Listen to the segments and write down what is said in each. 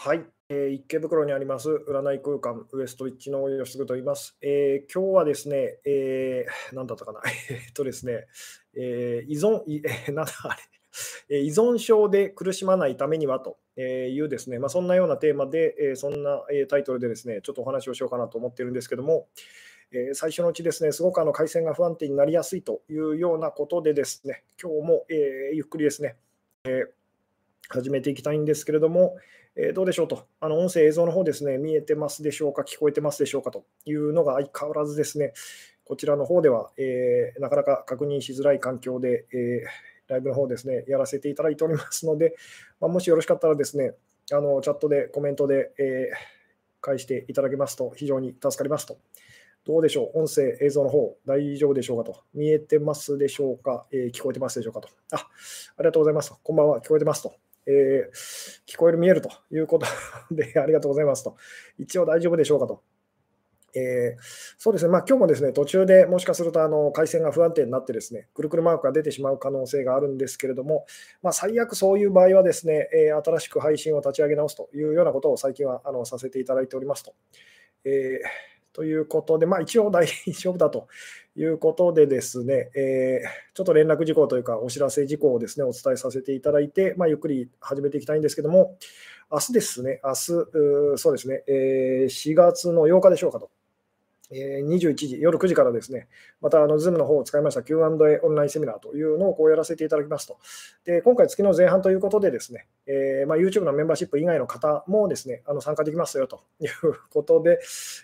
はい、えー、池袋にあります占い空間ウエストリッチの吉嗣と言います。えー、今日はですね、えー、何だったかな、えっとですね、えー、依存、えー、なんだあれ、依存症で苦しまないためにはというですね、まあ、そんなようなテーマで、えそんなタイトルでですね、ちょっとお話をしようかなと思っているんですけども、え最初のうちですね、すごくあの回線が不安定になりやすいというようなことでですね、今日も、えゆっくりですね、え始めていきたいんですけれども、えー、どうでしょうと、あの音声、映像の方ですね、見えてますでしょうか、聞こえてますでしょうかというのが相変わらずですね、こちらの方では、えー、なかなか確認しづらい環境で、えー、ライブの方ですね、やらせていただいておりますので、まあ、もしよろしかったらですね、あのチャットでコメントで、え返していただけますと非常に助かりますと。どうでしょう？音声、映像の方、大丈夫でしょうかと。見えてますでしょうか、えー、聞こえてますでしょうかと。あ、ありがとうございます。こんばんは。聞こえてますと。えー、聞こえる、見えるということで、ありがとうございますと。一応大丈夫でしょうかと。えー、そうですね、まあ、今日もですね途中でもしかするとあの回線が不安定になって、ですねくるくるマークが出てしまう可能性があるんですけれども、まあ、最悪そういう場合はですね、えー、新しく配信を立ち上げ直すというようなことを最近はあのさせていただいておりますと。えーということで、まあ、一応大丈夫だということでですね、えー、ちょっと連絡事項というか、お知らせ事項をですね、お伝えさせていただいて、まあ、ゆっくり始めていきたいんですけども、明日ですね、明日、そうですね、えー、4月の8日でしょうかと。え21時、夜9時からですね、またあの Zoom の方を使いました Q&A オンラインセミナーというのをこうやらせていただきますと。で今回、月の前半ということで、ですね、えー、まあ、YouTube のメンバーシップ以外の方もですねあの参加できますよということで、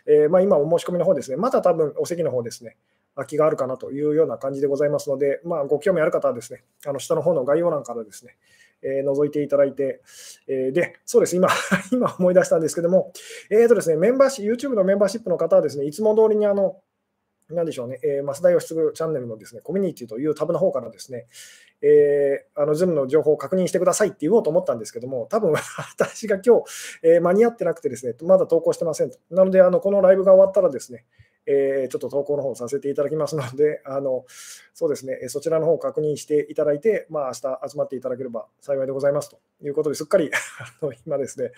えー、まあ、今、お申し込みの方ですね、また多分お席の方ですね、空きがあるかなというような感じでございますので、まあ、ご興味ある方はですね、あの下の方の概要欄からですね、えー、覗いていただいて、えー、で、そうです、今、今思い出したんですけども、えーとですね、メンバーシ YouTube のメンバーシップの方はですね、いつも通りにあの、なんでしょうね、えー、増田義嗣チャンネルのですね、コミュニティというタブの方からですね、えー、あの Zoom の情報を確認してくださいって言おうと思ったんですけども、多分 私が今日、えー、間に合ってなくてですね、まだ投稿してませんと。なので、あのこのライブが終わったらですね、えー、ちょっと投稿の方させていただきますので、あのそうですね、そちらの方を確認していただいて、まあ明日集まっていただければ幸いでございますということですっかり あの今ですね、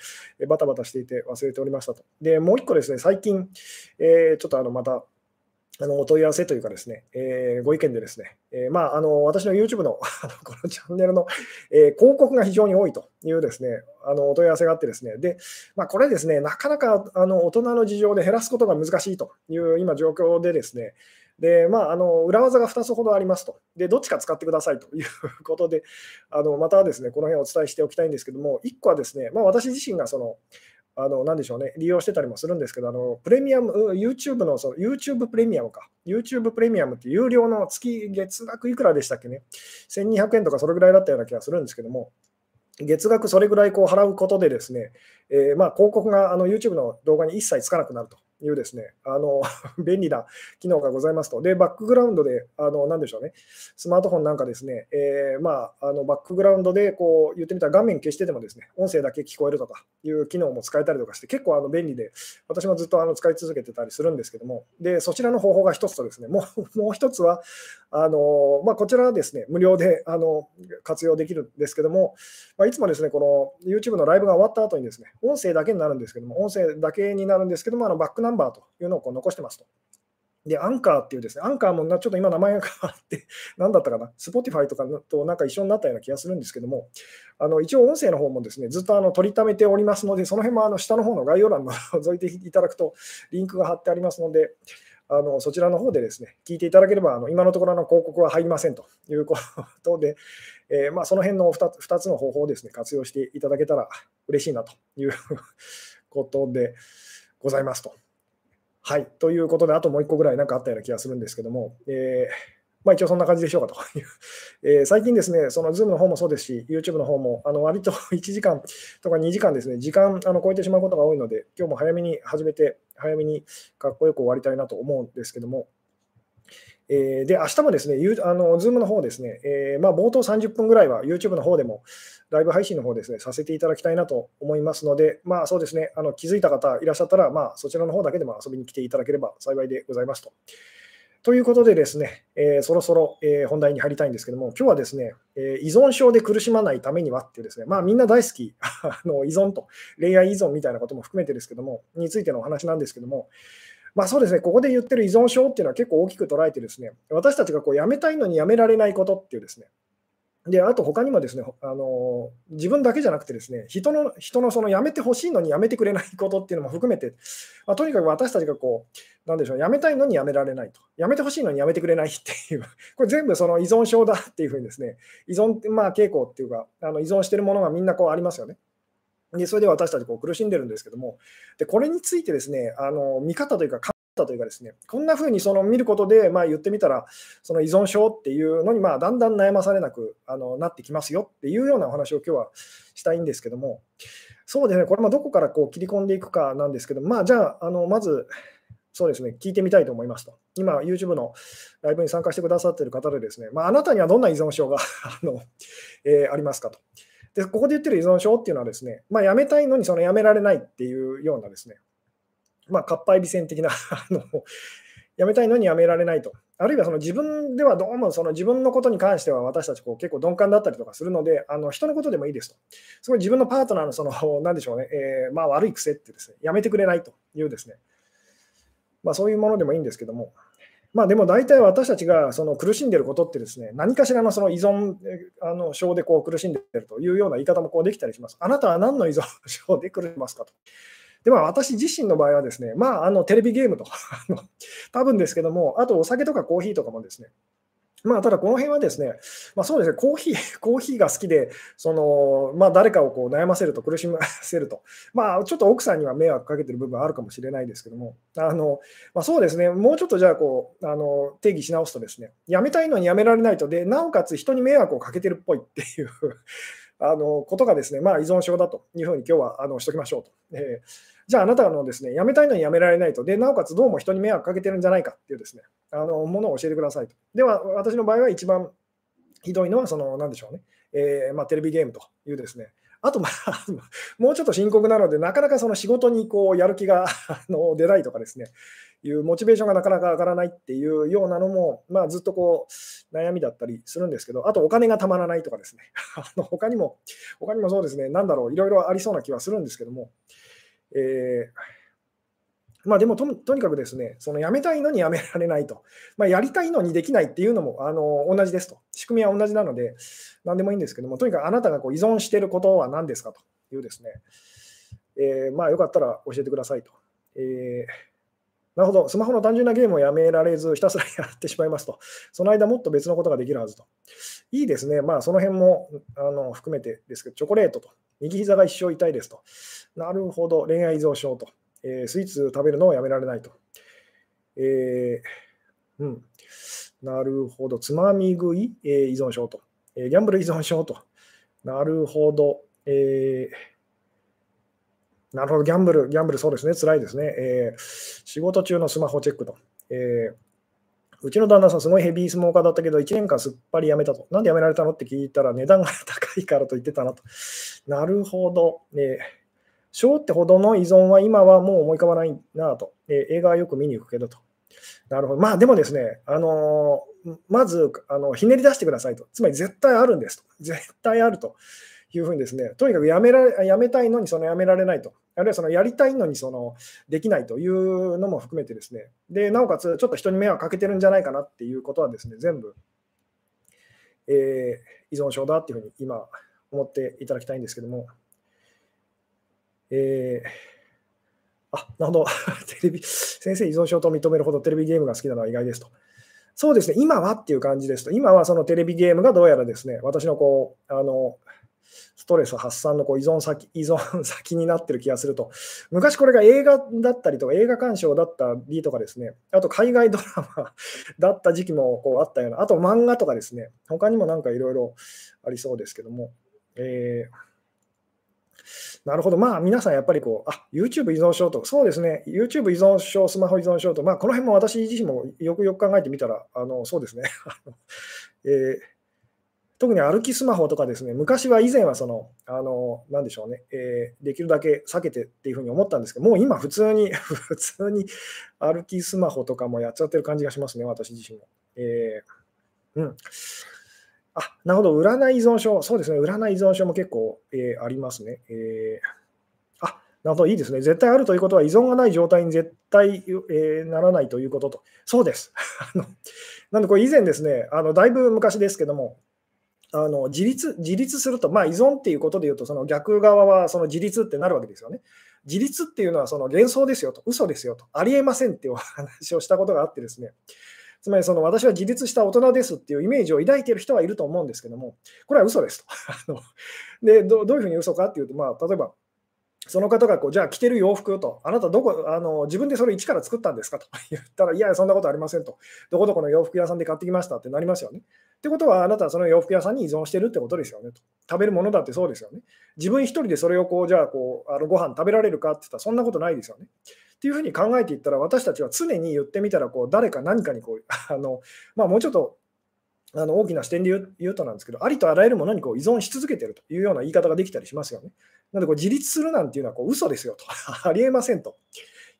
バタバタしていて忘れておりましたと。で、もう一個ですね、最近、えー、ちょっとあのまたあのお問い合わせというかですね、えー、ご意見でですね、えー、まあ、あの私の YouTube の このチャンネルの、えー、広告が非常に多いというですね、あのお問い合わせがあってですね、で、まあ、これですね、なかなかあの大人の事情で減らすことが難しいという今状況でですね、で、まあ、あの裏技が2つほどありますと。で、どっちか使ってくださいということで、あのまたですね、この辺お伝えしておきたいんですけども、1個はですね、まあ、私自身がその、あの、なんでしょうね、利用してたりもするんですけど、あの、プレミアム、YouTube の、その YouTube プレミアムか。YouTube プレミアムって有料の月月額いくらでしたっけね。1200円とかそれぐらいだったような気がするんですけども、月額それぐらいこう払うことでですね、えー、まあ広告があの YouTube の動画に一切つかなくなると。いうですね、あの 便利な機能がございますと。で、バックグラウンドで、あのなんでしょうね、スマートフォンなんかですね、えー、まあ、あのバックグラウンドでこう言ってみたら画面消しててもですね、音声だけ聞こえるとかいう機能も使えたりとかして、結構あの便利で、私もずっとあの使い続けてたりするんですけども、で、そちらの方法が一つとですね、もうもう一つは、あのまあ、こちらはですね、無料であの活用できるんですけども、まあ、いつもですね、この YouTube のライブが終わった後にですね、音声だけになるんですけども、音声だけになるんですけども、あのバックナンバーというのをこう残してますと。で、アンカーっていうですね、アンカーもちょっと今名前が変わって、何だったかな、Spotify とかとなんか一緒になったような気がするんですけども、あの一応音声の方もですね、ずっとあの取りためておりますので、その辺もあの下の方の概要欄の覗いていただくと、リンクが貼ってありますので、あのそちらの方でですね、聞いていただければ、あの今のところの広告は入りませんと いうことで、えー、まあ、その辺の 2, 2つの方法をですね、活用していただけたら嬉しいなということでございますと。はい。ということで、あともう1個ぐらいなんかあったような気がするんですけども、えー、まあ、一応そんな感じでしょうかという。えー、最近ですね、その Zoom の方もそうですし、YouTube の方も、あの割と1時間とか2時間ですね、時間あの超えてしまうことが多いので、今日も早めに始めて、早めにかっこよく終わりたいなと思うんですけども、えー、で、明日もですね、あの Zoom の方ですね、えー、まあ、冒頭30分ぐらいは YouTube の方でもライブ配信の方ですね、させていただきたいなと思いますので、まあそうですね、あの気づいた方いらっしゃったら、まあそちらの方だけでも遊びに来ていただければ幸いでございますと。ということでですね、えー、そろそろ、えー、本題に入りたいんですけども、今日はですね、えー、依存症で苦しまないためにはっていうですね、まあみんな大好き あの依存と、恋愛依存みたいなことも含めてですけども、についてのお話なんですけども、まあそうですね、ここで言ってる依存症っていうのは結構大きく捉えてですね、私たちがこうやめたいのにやめられないことっていうですね、で、あと他にもですね、あの自分だけじゃなくてですね、人の人のその辞めてほしいのに辞めてくれないことっていうのも含めて、まあ、とにかく私たちがこう、なんでしょう、辞めたいのに辞められないと、辞めてほしいのに辞めてくれないっていう、これ全部その依存症だっていうふうにですね、依存、まあ、傾向っていうか、あの依存してるものがみんなこうありますよね。でそれで私たちこう苦しんでるんですけども、でこれについてですね、あの見方というか、というかですね、こんな風にその見ることで、まあ、言ってみたら、その依存症っていうのにまあだんだん悩まされなくあのなってきますよっていうようなお話を今日はしたいんですけども、そうですね、これもどこからこう切り込んでいくかなんですけど、まあ、じゃあ、あのまず、そうですね、聞いてみたいと思いますと。今、YouTube のライブに参加してくださっている方でですね、まあ、あなたにはどんな依存症が あの、えー、ありますかと。で、ここで言ってる依存症っていうのはですね、まあ、やめたいのにそのやめられないっていうようなですね、まあ、かっぱえびせん的な あの、やめたいのにやめられないと。あるいはその自分ではどうもその自分のことに関しては私たちこう結構鈍感だったりとかするので、あの人のことでもいいですと。すごい自分のパートナーのその、なんでしょうね、えー、まあ、悪い癖ってですね、やめてくれないというですね、まあ、そういうものでもいいんですけども、まあ、でも大体私たちがその苦しんでることってですね、何かしらのその依存あの症でこう苦しんでいるというような言い方もこうできたりします。あなたは何の依存症で苦しますかと。で、まあ、私自身の場合はですね、まあ、あのテレビゲームと か多分ですけども、あとお酒とかコーヒーとかもですね、まあ、ただこの辺はですね、まあ、そうですね、コーヒー、コーヒーが好きで、そのまあ、誰かをこう悩ませると、苦しませると、まあ、ちょっと奥さんには迷惑かけてる部分あるかもしれないですけども、あのまあ、そうですね、もうちょっとじゃあこうあの定義し直すとですね、やめたいのにやめられないとで、なおかつ人に迷惑をかけてるっぽいっていう あのことがですね、まあ、依存症だというふうに今日はあのしときましょうと。えーじゃああなたのですね、辞めたいのに辞められないと。で、なおかつどうも人に迷惑かけてるんじゃないかっていうですね、あのものを教えてくださいと。では、私の場合は一番ひどいのは、その、なんでしょうね、えー、まあ、テレビゲームというですね、あと、まあ、もうちょっと深刻なので、なかなかその仕事にこうやる気が の出ないとかですね、いうモチベーションがなかなか上がらないっていうようなのも、まあ、ずっとこう悩みだったりするんですけど、あとお金がたまらないとかですね、あの他にも、他にもそうですね、なんだろう、いろいろありそうな気はするんですけども、えー、まあ、でもとにかくですね、その辞めたいのに辞められないと、まあ、やりたいのにできないっていうのもあの同じですと、仕組みは同じなので、何でもいいんですけども、とにかくあなたがこう依存していることは何ですかというですね、えー、まあ、よかったら教えてくださいと。えーなるほど、スマホの単純なゲームをやめられず、ひたすらやってしまいますと。その間もっと別のことができるはずと。いいですね。まあ、その辺もあの含めてですけど、チョコレートと。右膝が一生痛いですと。なるほど、恋愛依存症と。えー、スイーツ食べるのをやめられないと。えー、うん。なるほど、つまみ食い、えー、依存症と。えー、ギャンブル依存症と。なるほど。えーなるほど、ギャンブル、ギャンブル、そうですね、辛いですね。えー、仕事中のスマホチェックと。えー、うちの旦那さん、すごいヘビースモーカーだったけど、1年間すっぱりやめたと。なんでやめられたのって聞いたら、値段が高いからと言ってたなと。なるほど。えー、小ってほどの依存は今はもう思い浮かばないなと。えー、映画はよく見に行くけどと。なるほど。まあでもですね、あのー、まずあのひねり出してくださいと。つまり絶対あるんですと。絶対あると。いうふうにですね、とにかくやめられやめたいのにそのやめられないと、あるいはそのやりたいのにそのできないというのも含めてですね、でなおかつちょっと人に迷惑かけてるんじゃないかなっていうことはですね、全部、えー、依存症だっていうふうに今思っていただきたいんですけども、えー、あ、なるほど、テレビ、先生依存症と認めるほどテレビゲームが好きなのは意外ですと。そうですね、今はっていう感じですと、今はそのテレビゲームがどうやらですね、私のこう、あの、ストレス発散のこう依存先依存先になってる気がすると、昔これが映画だったりとか、映画鑑賞だったりとかですね、あと海外ドラマだった時期もこうあったような、あと漫画とかですね、他にもなんかいろいろありそうですけども、えーなるほど。まあ、皆さんやっぱりこう、あ、YouTube 依存症と、そうですね、YouTube 依存症、スマホ依存症と、まあ、この辺も私自身もよくよく考えてみたら、あのそうですね。えー特に歩きスマホとかですね、昔は以前はその、あの、なんでしょうね、えー、できるだけ避けてっていうふうに思ったんですけど、もう今普通に 普通に歩きスマホとかもやっちゃってる感じがしますね、私自身も。えー、うん。あ、なるほど、占い依存症、そうですね、占い依存症も結構、えー、ありますね。えー、あ、なるほど、いいですね。絶対あるということは、依存がない状態に絶対、え、ならないということと。そうです。なので、これ以前ですね、あのだいぶ昔ですけども、あの自立自立すると、まあ、依存っていうことでいうと、その逆側はその自立ってなるわけですよね。自立っていうのはその幻想ですよと、嘘ですよと、ありえませんっていうお話をしたことがあってですね、つまりその私は自立した大人ですっていうイメージを抱いている人はいると思うんですけども、これは嘘ですと。でどどういうふうに嘘かっていうと、まあ、例えば、その方がこうじゃあ着てる洋服と、あなたどこあの自分でそれ一から作ったんですかと 言ったら、いや、そんなことありませんと、どこどこの洋服屋さんで買ってきましたってなりますよね。ってことは、あなたはその洋服屋さんに依存してるってことですよねと。食べるものだってそうですよね。自分一人でそれをこう、じゃあこう、あのご飯食べられるかって言ったら、そんなことないですよね。っていうふうに考えていったら、私たちは常に言ってみたら、こう誰か何かにこう、あのまあ、もうちょっとあの大きな視点で言うとなんですけど、ありとあらゆるものにこう依存し続けてるというような言い方ができたりしますよね。なのでこう自立するなんていうのはこう嘘ですよと、ありえませんと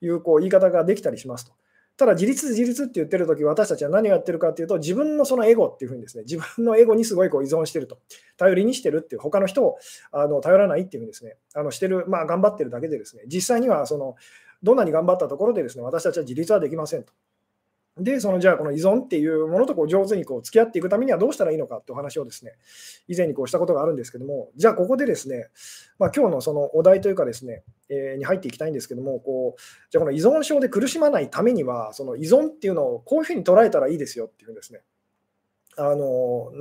いうこう言い方ができたりしますと。ただ自立自立って言ってるとき、私たちは何をやってるかっていうと、自分のそのエゴっていうふうにですね、自分のエゴにすごいこう依存してると、頼りにしてるっていう、他の人をあの頼らないっていうふうにですね、あのしてる、まあ頑張ってるだけでですね、実際にはその、どんなに頑張ったところでですね、私たちは自立はできませんと。で、そのじゃあ、この依存っていうものとこう上手にこう付き合っていくためにはどうしたらいいのかってお話をですね、以前にこうしたことがあるんですけども、じゃあ、ここでですね、まあ、今日のそのお題というかですね、えー、に入っていきたいんですけども、こうじゃあ、この依存症で苦しまないためには、その依存っていうのをこういうふうに捉えたらいいですよっていうんですね、あの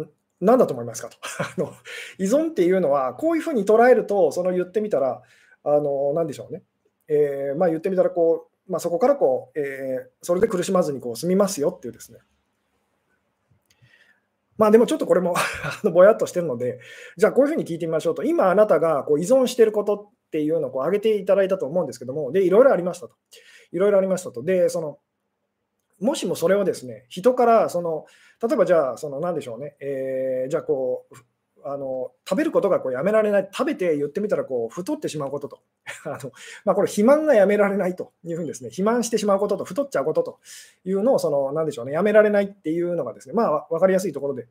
何だと思いますかと あの。依存っていうのは、こういうふうに捉えると、その言ってみたら、あの何でしょうね、えー、まあ、言ってみたらこう、まあ、そこからこう、えー、それで苦しまずにこう済みますよっていうですね。まあでもちょっとこれも ぼやっとしてるので、じゃあこういうふうに聞いてみましょうと、今あなたがこう依存していることっていうのをこう挙げていただいたと思うんですけども、で、いろいろありましたと。いろいろありましたと。で、その、もしもそれをですね、人から、その、例えばじゃあ、その、なんでしょうね、えー、じゃあこう、あの食べることがこうやめられない、食べて言ってみたらこう太ってしまうことと、あのまあ、これ、肥満がやめられないというふうにですね、肥満してしまうことと、太っちゃうことというのを、そのなんでしょうね、やめられないっていうのがですね、まあ、分かりやすいところで、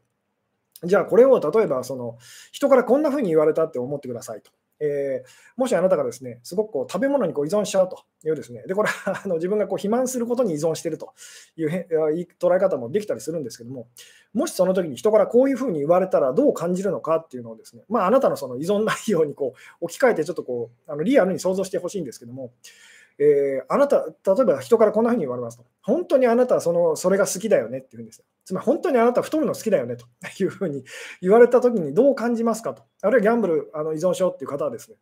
じゃあこれを例えばその人からこんなふうに言われたって思ってくださいと。えー、もしあなたがですね、すごくこう食べ物にこう依存しちゃうというですね、でこれは あの自分がこう肥満することに依存しているという捉え方もできたりするんですけども、もしその時に人からこういうふうに言われたらどう感じるのかっていうのをですね、まあ、あなたのその依存内容にこう置き換えてちょっとこうあのリアルに想像してほしいんですけども、えー、あなた、例えば人からこんなふうに言われますと、本当にあなたはそのそれが好きだよねっていうんですよ。つまり本当にあなた太るの好きだよねと。いうふうに言われたときにどう感じますかと、あるいはギャンブルあの依存症っていう方はですね、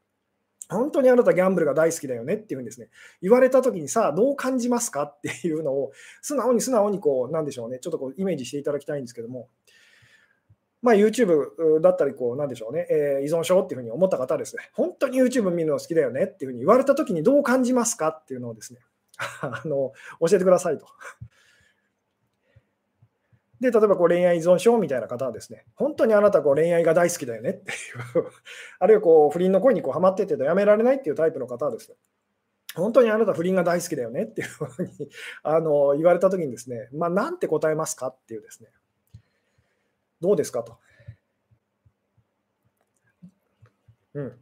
本当にあなたギャンブルが大好きだよねっていうふうにですね、言われたときにさあどう感じますかっていうのを素直に素直にこう、なんでしょうね、ちょっとこうイメージしていただきたいんですけども、まあ、YouTube だったり、こう、なんでしょうね、えー、依存症っていうふうに思った方ですね、本当に YouTube 見るの好きだよねっていうふうに言われたときにどう感じますかっていうのをですね、あの教えてくださいと。で、例えばこう恋愛依存症みたいな方はですね、本当にあなたこう恋愛が大好きだよねっていう あるいはこう不倫の恋にこうハマっててやめられないっていうタイプの方はですね、本当にあなた不倫が大好きだよねっていうふうにあの言われたときにですね、まあ、なんて答えますかっていうですね、どうですか？と。うん、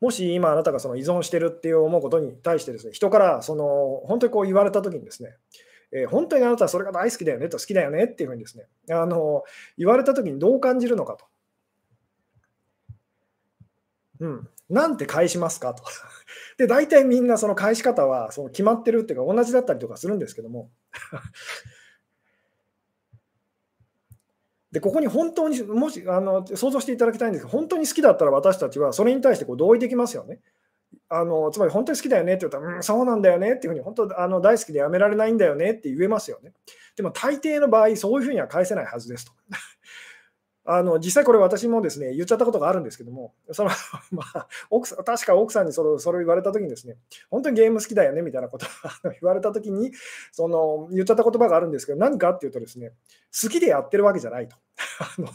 もし今あなたがその依存してるっていう思うことに対してですね、人か？らその本当にこう言われたときにですね、えー、本当にあなたはそれが大好きだよねと好きだよねっていうふうにですね、あの言われたときにどう感じるのか？と。うん、なんて返しますか？と。で、大体みんなその返し方はその決まってるっていうか？同じだったりとか？するんですけどもでここに本当にもしあの想像していただきたいんですけど、本当に好きだったら私たちはそれに対してこう同意できますよね。あのつまり本当に好きだよねって言ったら、うん、そうなんだよねっていうふうに、本当あの大好きでやめられないんだよねって言えますよね。でも大抵の場合、そういうふうには返せないはずですと。あの実際これ私もですね言っちゃったことがあるんですけども、その まあ、奥さん確か奥さんにそれそれを言われたときにですね、本当にゲーム好きだよねみたいなこと を言われたときにその言っちゃった言葉があるんですけど、何かっていうとですね、好きでやってるわけじゃないと。あの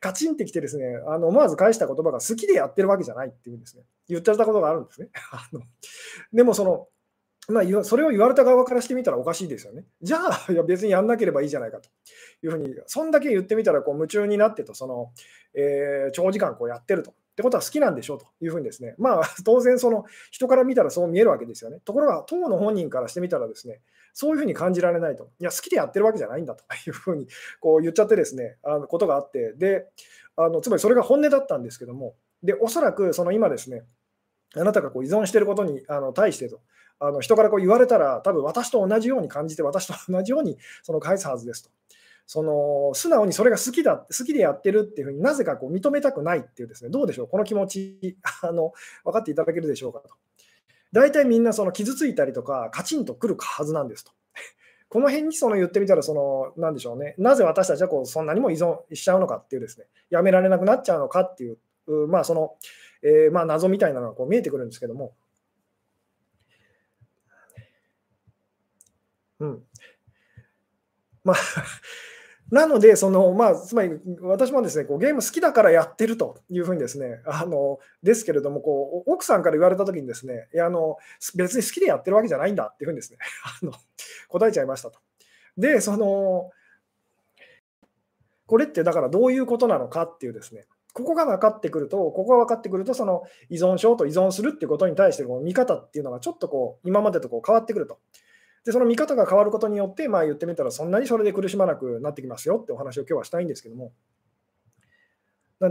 カチンってきてですね、あの思わず返した言葉が好きでやってるわけじゃないっていうんですね、言っちゃったことがあるんですね。あのでもその、まあ、それを言われた側からしてみたらおかしいですよね。じゃあ、いや別にやんなければいいじゃないかというふうに、そんだけ言ってみたらこう夢中になってと、そのえー、長時間こうやってると。ってことは好きなんでしょうというふうにですね、まあ 当然その人から見たらそう見えるわけですよね。ところが当の本人からしてみたらですね、そういうふうに感じられないと。いや、好きでやってるわけじゃないんだと いうふうにこう言っちゃってですね、あのことがあって、で、あのつまりそれが本音だったんですけども、で、おそらくその今ですね、あなたがこう依存していることにあの対してと、あの人からこう言われたら、多分私と同じように感じて、私と同じようにその返すはずですと。その素直にそれが好きだ、好きでやってるっていうふうになぜかこう認めたくないっていうですね、どうでしょう、この気持ちあの分かっていただけるでしょうかと。大体みんなその傷ついたりとか、カチンとくるはずなんですと。この辺にその言ってみたら、その、なんでしょうね、なぜ私たちはこうそんなにも依存しちゃうのかっていうですね、やめられなくなっちゃうのかっていう、まあその、えー、まあ謎みたいなのがこう見えてくるんですけども、うん。まあ なので、そのまあ、つまり私もですねこうゲーム好きだからやってるというふうにですね、あのですけれどもこう、奥さんから言われたときにですねいやあの、別に好きでやってるわけじゃないんだっていうふうにですね あの答えちゃいましたと。で、そのこれってだからどういうことなのかっていうですね、ここが分かってくると、ここが分かってくると、その依存症と依存するっていうことに対しての見方っていうのがちょっとこう今までとこう変わってくると。で、その見方が変わることによって、まあ、言ってみたら、そんなにそれで苦しまなくなってきますよってお話を今日はしたいんですけども、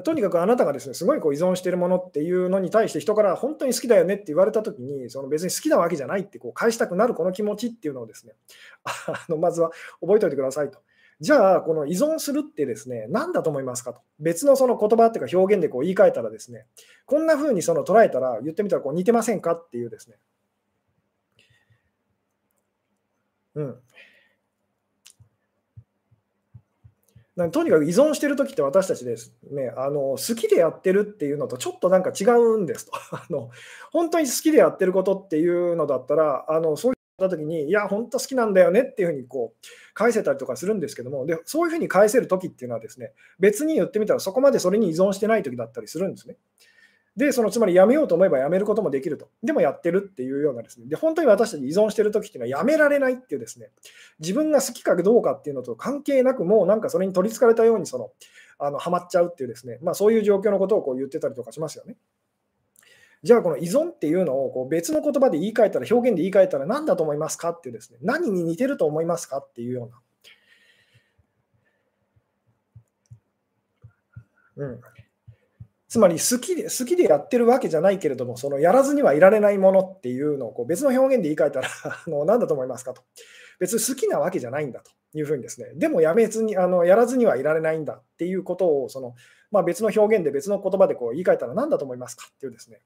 とにかくあなたがですね、すごいこう依存しているものっていうのに対して人から本当に好きだよねって言われたときに、その別に好きなわけじゃないってこう返したくなるこの気持ちっていうのをですね、あのまずは覚えておいてくださいと。じゃあ、この依存するってですね、何だと思いますかと。別のその言葉っていうか表現でこう言い換えたらですね、こんな風にその捉えたら言ってみたらこう似てませんかっていうですね、うん。とにかく依存してるときって私たちですね、あの好きでやってるっていうのとちょっとなんか違うんですと。あの本当に好きでやってることっていうのだったら、あのそういったときに、いや、本当好きなんだよねっていうふうにこう返せたりとかするんですけども、でそういうふうに返せるときっていうのはですね、別に言ってみたらそこまでそれに依存してないときだったりするんですね。で、そのつまりやめようと思えばやめることもできると。でもやってるっていうようなですね。で、本当に私たち依存してるときっていうのはやめられないっていうですね、自分が好きかどうかっていうのと関係なく、もうなんかそれに取りつかれたようにその、あの、ハマっちゃうっていうですね、まあそういう状況のことをこう言ってたりとかしますよね。じゃあこの依存っていうのをこう別の言葉で言い換えたら、表現で言い換えたら何だと思いますかっていうですね、何に似てると思いますかっていうような。うん。つまり好きで好きでやってるわけじゃないけれども、そのやらずにはいられないものっていうのをこう別の表現で言い換えたら あの何だと思いますかと。別に好きなわけじゃないんだというふうにですね、でもやめずにあのやらずにはいられないんだっていうことをその、まあ、別の表現で別の言葉でこう言い換えたら何だと思いますかっていうですね。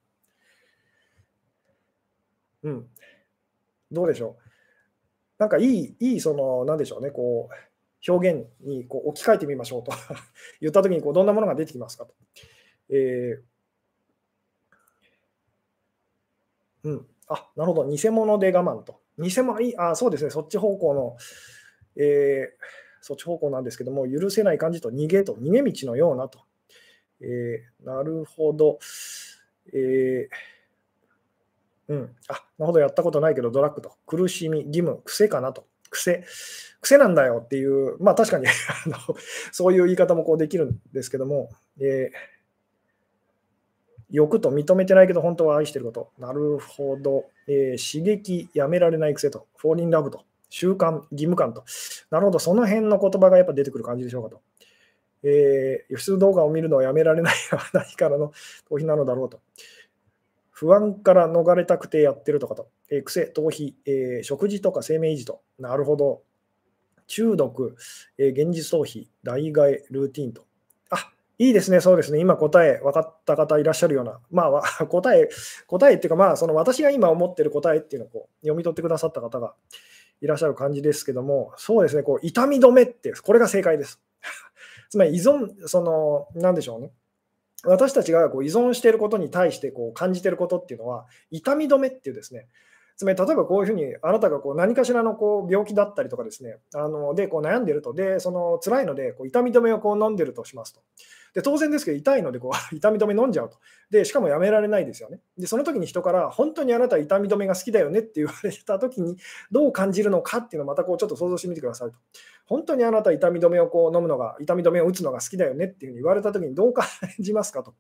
うん。どうでしょう。なんかいい、いい、その、なんでしょうね、こう、表現にこう置き換えてみましょうと 言ったときにこうどんなものが出てきますかと。えー、うん。あ、なるほど。偽物で我慢と。偽物、いい、あ、そうですね。そっち方向の、えー、そっち方向なんですけども、許せない感じと逃げと、逃げ道のようなと。えー、なるほど。えー、うん。あ、なるほど。やったことないけど、ドラッグと。苦しみ、義務、癖かなと。癖。癖なんだよっていう、まあ確かに あのそういう言い方もこうできるんですけども、えー欲と認めてないけど本当は愛してること。なるほど。えー、刺激やめられない癖と。フォーリンラブと。習慣、義務感と。なるほど。その辺の言葉がやっぱ出てくる感じでしょうかと。えー、輸出動画を見るのをやめられない何からの 逃避なのだろうと。不安から逃れたくてやってるとかと。えー、癖、逃避、えー、食事とか生命維持と。なるほど。中毒、えー、現実逃避、代替え、ルーティンと。いいですね、そうですね、今答え分かった方いらっしゃるような、まあ、答え、答えっていうか、まあ、その私が今思ってる答えっていうのをこう読み取ってくださった方がいらっしゃる感じですけども、そうですね、こう痛み止めって、これが正解です。つまり依存、その、なんでしょうね。私たちがこう依存していることに対してこう感じていることっていうのは、痛み止めっていうですね、つまり、例えばこういうふうに、あなたがこう何かしらのこう病気だったりとかですね、あのでこう悩んでると、で、その辛いのでこう痛み止めをこう飲んでるとしますと。で当然ですけど、痛いのでこう 痛み止め飲んじゃうと。で、しかもやめられないですよね。で、その時に人から、本当にあなた痛み止めが好きだよねって言われた時に、どう感じるのかっていうのをまたこうちょっと想像してみてくださいと。本当にあなた痛み止めをこう飲むのが、痛み止めを打つのが好きだよねっていうふうに言われた時にどう感じますかと。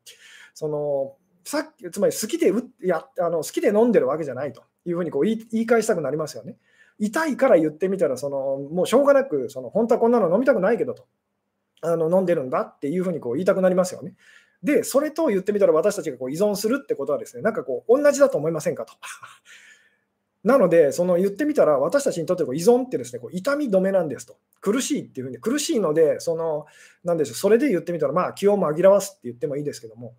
そのさっきつまり好きでやあの好きで飲んでるわけじゃないというふうにこう言い言い返したくなりますよね。痛いから言ってみたらその、もうしょうがなくその、本当はこんなの飲みたくないけどと、あの飲んでるんだっていうふうにこう言いたくなりますよね。で、それと言ってみたら私たちがこう依存するってことはですね、なんかこう同じだと思いませんかと。なので、その言ってみたら、私たちにとってこう依存ってですね、こう痛み止めなんですと。苦しいっていうふうに、苦しいので、その、なんでしょう、それで言ってみたら、まあ、気を紛らわすって言ってもいいですけども、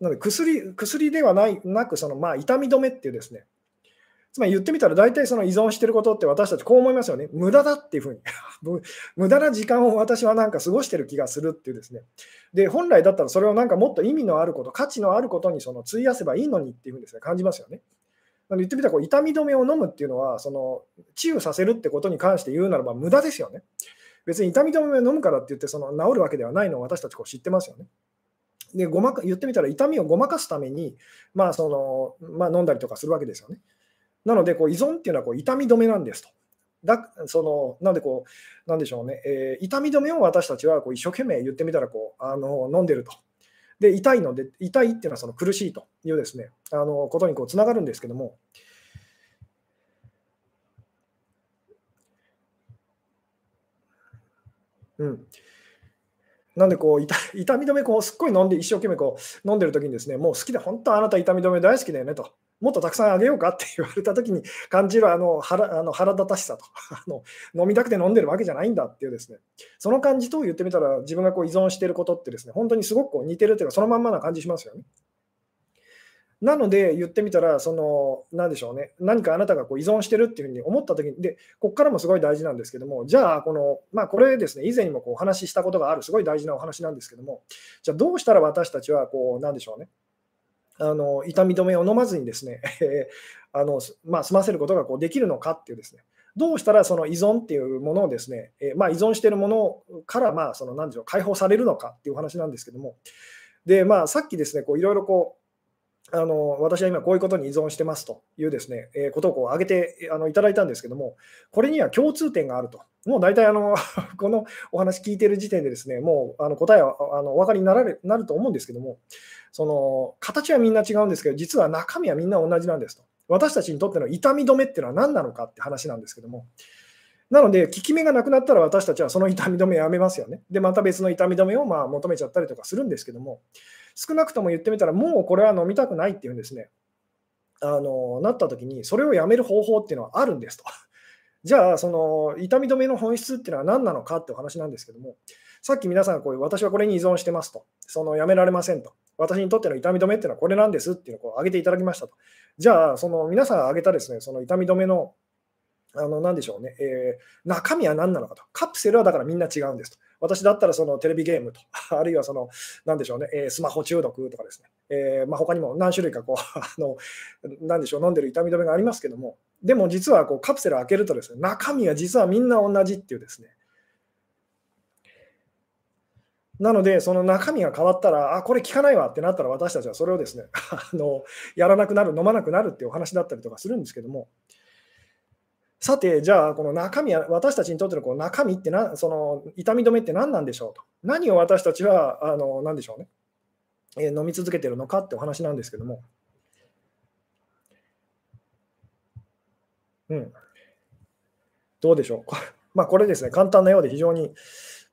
なので薬薬ではないなく、そのまあ痛み止めっていうですね、つまり言ってみたら、大体その依存してることって私たちこう思いますよね。無駄だっていうふうに。無駄な時間を私はなんか過ごしてる気がするっていうですね。で、本来だったらそれをなんかもっと意味のあること、価値のあることにその費やせばいいのにっていうふうにですね、感じますよね。なので言ってみたらこう痛み止めを飲むっていうのは、その治癒させるってことに関して言うならば無駄ですよね。別に痛み止めを飲むからって言ってその治るわけではないのを私たちこう知ってますよね。でごまか言ってみたら痛みをごまかすために、まあそのまあ、飲んだりとかするわけですよね。なのでこう依存っていうのはこう痛み止めなんですと。だそのなんでこう、なんでしょうね、えー、痛み止めを私たちはこう一生懸命言ってみたらこうあの飲んでると。で、痛いので、痛いっていうのはその苦しいというですね、あのことにこうつながるんですけども、うん、なんでこう痛痛み止めこうすっごい飲んで一生懸命こう飲んでる時にですねもう好きで本当あなた痛み止め大好きだよねともっとたくさんあげようかって言われた時に 感じるあの腹あの腹立たしさと あの飲みたくて飲んでるわけじゃないんだっていうですね。その感じと言ってみたら自分がこう依存していることってですね本当にすごくこう似てるというかそのまんまな感じしますよね。なので言ってみたら、その、なんでしょうね、何かあなたがこう依存してるっていうふうに思ったときに、で、ここからもすごい大事なんですけども、じゃあ、この、まあ、これですね、以前にもこうお話ししたことがある、すごい大事なお話なんですけども、じゃあ、どうしたら私たちは、こう、なんでしょうね、あの痛み止めを飲まずにですね、あのまあ、済ませることがこうできるのかっていうですね、どうしたらその依存っていうものをですね、えまあ、依存しているものからまあその何でしょう解放されるのかっていう話なんですけども、でまあ、さっきですね、いろいろこうあの私は今こういうことに依存してますというですね、えー、ことをこう挙げてあのいただいたんですけども、これには共通点があると。もう大体あの このお話聞いてる時点でですね、もうあの答えはあのお分かりになられなると思うんですけども、その形はみんな違うんですけど、実は中身はみんな同じなんですと。私たちにとっての痛み止めっていうのは何なのかって話なんですけども、なので、効き目がなくなったら私たちはその痛み止めやめますよね。で、また別の痛み止めをまあ求めちゃったりとかするんですけども、少なくとも言ってみたら、もうこれは飲みたくないっていうんですね、あのなった時に、それをやめる方法っていうのはあるんですと。じゃあ、その痛み止めの本質っていうのは何なのかってお話なんですけども、さっき皆さんがこういう私はこれに依存してますと、そのやめられませんと、私にとっての痛み止めっていうのはこれなんですっていうのをこう挙げていただきましたと。じゃあ、その皆さんが挙げたですねその痛み止めのあの何でしょうね、えー、中身は何なのかと。カプセルはだからみんな違うんですと。私だったらそのテレビゲームと、あるいはその、何でしょうね、えー、スマホ中毒とかですね、えーまあ、他にも何種類かこう あの、何でしょう、飲んでる痛み止めがありますけども、でも実はこうカプセル開けるとですね、中身は実はみんな同じっていうですね、なので、その中身が変わったら、あ、これ効かないわってなったら、私たちはそれをですね、あのやらなくなる、飲まなくなるっていうお話だったりとかするんですけども、さて、じゃあ、この中身は、私たちにとってのこの中身ってな、その痛み止めって何なんでしょうと。何を私たちは、あの何でしょうね、えー、飲み続けてるのかってお話なんですけども。うん。どうでしょう。まあ、これですね、簡単なようで非常に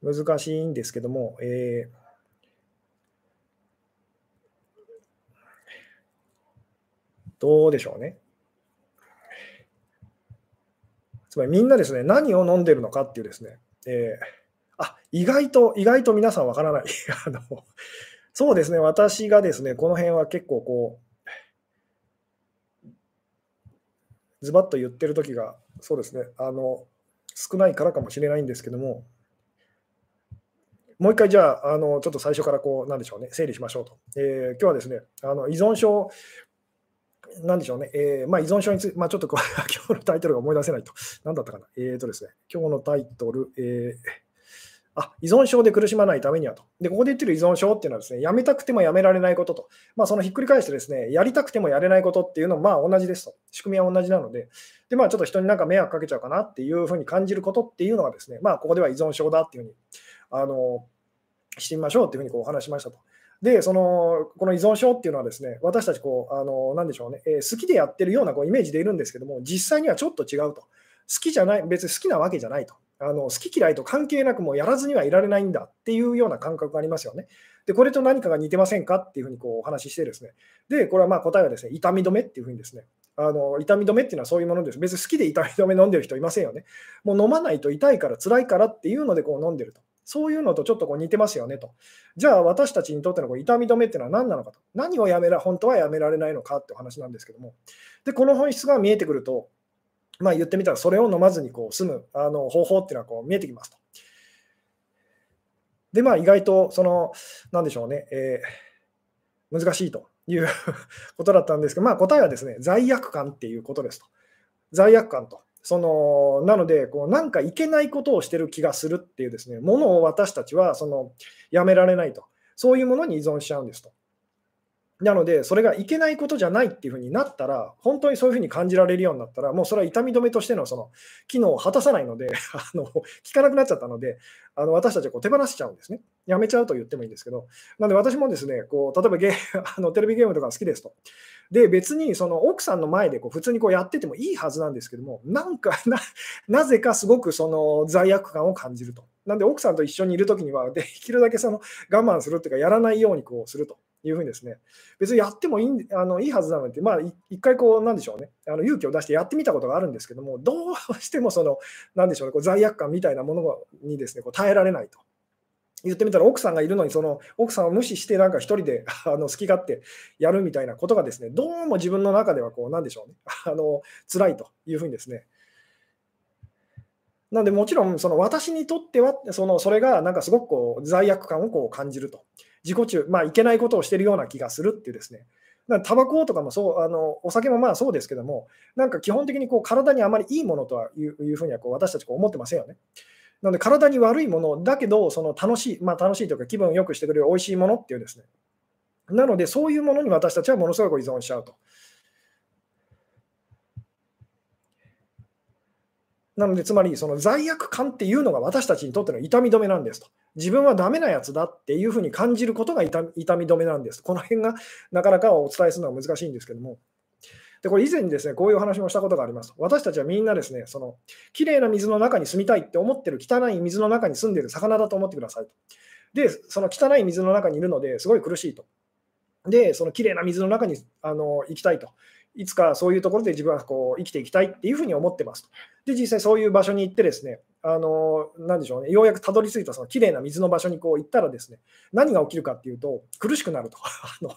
難しいんですけども、えーどうでしょうね。つまりみんなですね、何を飲んでるのかっていうですね、えー、あ、意外と、意外と皆さんわからない。あのそうですね、私がですね、この辺は結構こう、ズバッと言ってる時が、そうですね、あの、少ないからかもしれないんですけども、もう一回じゃあ、あのちょっと最初からこう、なんでしょうね、整理しましょうと。えー、今日はですね、あの依存症なんでしょうね、えーまあ、依存症について、まあ、ちょっとこ 今日のタイトルが思い出せないと。なんだったかな？えっ、ー、とですね、今日のタイトル、えーあ依存症で苦しまないためにはと。で、ここで言ってる依存症っていうのはですね、やめたくてもやめられないことと、まあ、そのひっくり返してですね、やりたくてもやれないことっていうのもまあ同じですと。仕組みは同じなので、で、まあちょっと人になんか迷惑かけちゃうかなっていうふうに感じることっていうのがですね、まあここでは依存症だっていうふうに、あの、してみましょうっていうふうにこうお話しましたと。で、その、この依存症っていうのはですね、私たちこう、あの、なんでしょうね、えー、好きでやってるようなこうイメージでいるんですけども、実際にはちょっと違うと。好きじゃない、別に好きなわけじゃないと。あの好き嫌いと関係なくもうやらずにはいられないんだっていうような感覚がありますよね。で、これと何かが似てませんかっていうふうにこうお話ししてですね。で、これはまあ答えはですね、痛み止めっていうふうにですね、あの痛み止めっていうのはそういうものです。別に好きで痛み止め飲んでる人いませんよね。もう飲まないと痛いから辛いからっていうのでこう飲んでると。そういうのとちょっとこう似てますよねと。じゃあ私たちにとってのこう痛み止めっていうのは何なのかと。何をやめら、本当はやめられないのかってお話なんですけども。で、この本質が見えてくると、まあ、言ってみたら、それを飲まずにこう済むあの方法っていうのはこう見えてきますと。で、まあ、意外と、その、なんでしょうね、えー、難しいという ことだったんですけど、まあ、答えはですね、罪悪感っていうことですと。罪悪感と。そのなのでこう、なんかいけないことをしてる気がするっていうですね、ものを私たちはそのやめられないと。そういうものに依存しちゃうんですと。なので、それがいけないことじゃないっていうふうになったら、本当にそういうふうに感じられるようになったら、もうそれは痛み止めとしてのその機能を果たさないので、あの効かなくなっちゃったので、あの私たちはこう手放しちゃうんですね。やめちゃうと言ってもいいんですけど、なので私もですね、こう例えばゲ あのテレビゲームとか好きですと。で、別にその奥さんの前でこう普通にこうやっててもいいはずなんですけども、なんかな、なぜかすごくその罪悪感を感じると。なんで奥さんと一緒にいるときには、できるだけその我慢するっていうか、やらないようにこうすると。いうふうにですね、別にやってもいいあのいいはずなので、まあ、一回こう、なんでしょうね、あの勇気を出してやってみたことがあるんですけども、どうしてもその、なんでしょうね、こう罪悪感みたいなものにですね、こう耐えられないと。言ってみたら奥さんがいるのにその奥さんを無視してなんか一人で あの好き勝手やるみたいなことがですねどうも自分の中ではこうなんでしょうね。あの辛いというふうにですね。なんでもちろんその私にとってはそのそれがなんかすごくこう罪悪感をこう感じると。自己中、まあ、いけないことをしてるような気がするっていうですね、タバコとかもそう、あのお酒もまあそうですけども、なんか基本的にこう体にあまりいいものとはいういうふうにはこう私たちこう思ってませんよね。なので体に悪いものだけど、その楽しい、まあ、楽しいというか気分を良くしてくれる美味しいものっていうですね。なので、そういうものに私たちはものすごく依存しちゃうと。なので、つまりその罪悪感っていうのが私たちにとっての痛み止めなんですと。自分はダメなやつだっていうふうに感じることが痛み止めなんです。この辺がなかなかお伝えするのは難しいんですけども。で、これ以前にですね、こういう話もしたことがあります。私たちはみんなですね、その、綺麗な水の中に住みたいって思ってる汚い水の中に住んでる魚だと思ってくださいと。で、その汚い水の中にいるのですごい苦しいと。で、その綺麗な水の中にあの行きたいと。いつかそういうところで自分はこう生きていきたいっていうふうに思ってますと。で、実際そういう場所に行ってですね、あの、なでしょうね、ようやくたどり着いたその綺麗な水の場所にこう行ったらですね、何が起きるかっていうと、苦しくなると。あの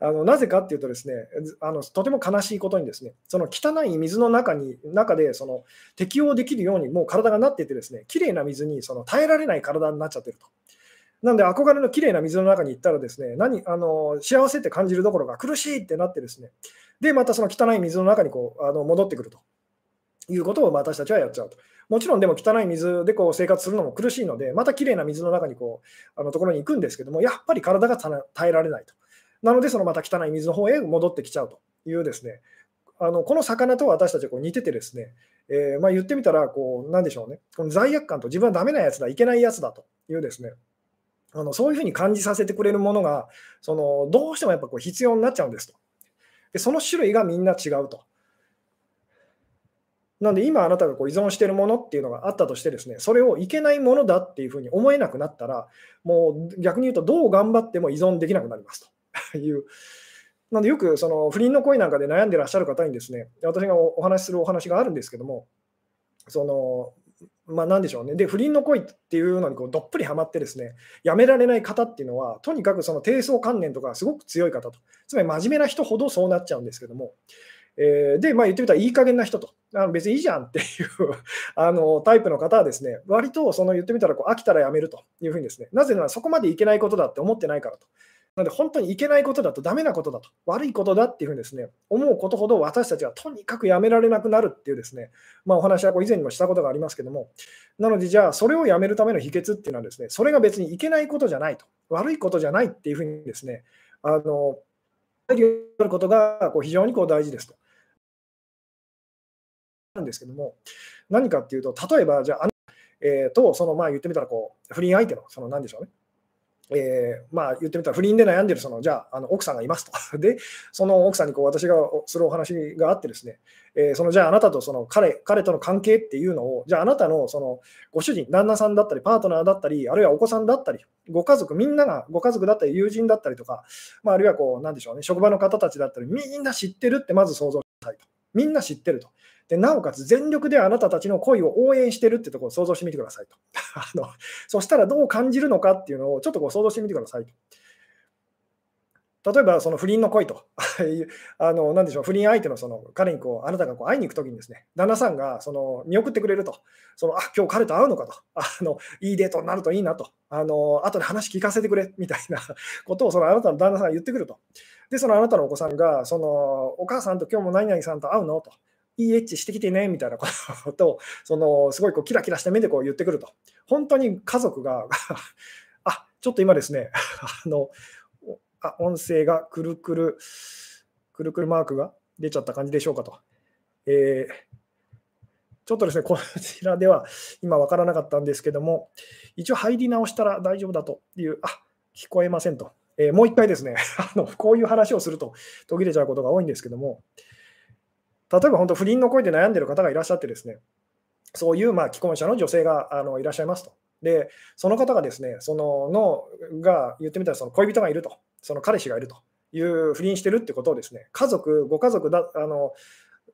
あのなぜかっていうとですねあの、とても悲しいことにですね、その汚い水の中に、中でその適応できるようにもう体がなっててですね、綺麗な水にその耐えられない体になっちゃってると。なんで憧れの綺麗な水の中に行ったらですね、何あの幸せって感じるどころか苦しいってなってですね、で、またその汚い水の中にこうあの戻ってくると。いうことを私たちはやっちゃうと。もちろんでも汚い水でこう生活するのも苦しいので、またきれいな水の中にこうあのところに行くんですけども、やっぱり体が耐えられないと。なので、そのまた汚い水の方へ戻ってきちゃうと。いうですね、あのこの魚と私たちはこう似ててですね、えー、まあ、言ってみたらこう、なんでしょうね、この罪悪感と自分はダメなやつだ、いけないやつだと。いうですね、あのそういうふうに感じさせてくれるものが、そのどうしてもやっぱこう必要になっちゃうんですと。でその種類がみんな違うと。なんで今あなたがこう依存しているものっていうのがあったとしてですね、それをいけないものだっていうふうに思えなくなったら、もう逆に言うとどう頑張っても依存できなくなりますと いう。なのでよくその不倫の恋なんかで悩んでらっしゃる方にですね、私がお話しするお話があるんですけども、そのまあ、なんでしょうね。で、不倫の恋っていうのにこうどっぷりはまってですね、やめられない方っていうのは、とにかくその低層観念とかすごく強い方と、つまり真面目な人ほどそうなっちゃうんですけども、えー、で、まあ、言ってみたらいい加減な人と、あの別にいいじゃんっていう あのタイプの方はですね、割とその言ってみたらこう飽きたらやめるというふうにですね、なぜならそこまでいけないことだって思ってないからと。なので、本当にいけないことだと、ダメなことだと、悪いことだっていうふうにですね、思うことほど私たちはとにかくやめられなくなるっていうですね、まあ、お話はこう以前にもしたことがありますけども、なので、じゃあ、それをやめるための秘訣っていうのはですね、それが別にいけないことじゃないと、悪いことじゃないっていうふうにですね、あの、ることがこう非常にこう大事ですと。なんですけども、何かっていうと、例えば、じゃあ、えー、と、そのまあ言ってみたらこう、不倫相手の、その何でしょうね、えー、まあ言ってみたら不倫で悩んでるそのじゃああの奥さんがいますと。で、その奥さんにこう私がするお話があってですね、えー、そのじゃああなたとその彼彼との関係っていうのを、じゃああなたのそのご主人、旦那さんだったり、パートナーだったり、あるいはお子さんだったり、ご家族、みんながご家族だったり、友人だったりとか、まあ、あるいはこう、なんでしょうね、職場の方たちだったり、みんな知ってるってまず想像したいと。みんな知ってると。でなおかつ全力であなたたちの恋を応援してるってところを想像してみてくださいと。あのそしたらどう感じるのかっていうのをちょっとこう想像してみてくださいと。例えばその不倫の恋と あの何でしょう不倫相手のその彼にこうあなたがこう会いに行くときにですね旦那さんがその見送ってくれるとそのあ今日彼と会うのかとあのいいデートになるといいなとあの後で話聞かせてくれみたいなことをそのあなたの旦那さんが言ってくるとでそのあなたのお子さんがそのお母さんと今日も何々さんと会うの？と。いいエッチしてきてねみたいなことをそのすごいこうキラキラした目でこう言ってくると。本当に家族が あちょっと今ですね あのあ音声がくるくるくるくるマークが出ちゃった感じでしょうかと、えー、ちょっとですねこちらでは今わからなかったんですけども一応入り直したら大丈夫だというあ聞こえませんと、えー、もう一回ですね あのこういう話をすると途切れちゃうことが多いんですけども例えば本当、不倫の声で悩んでる方がいらっしゃってですね、そういうまあ既婚者の女性があのいらっしゃいますと。で、その方がですね、そののが言ってみたらその恋人がいると、その彼氏がいるという不倫してるってことをですね、家族、ご家族だあの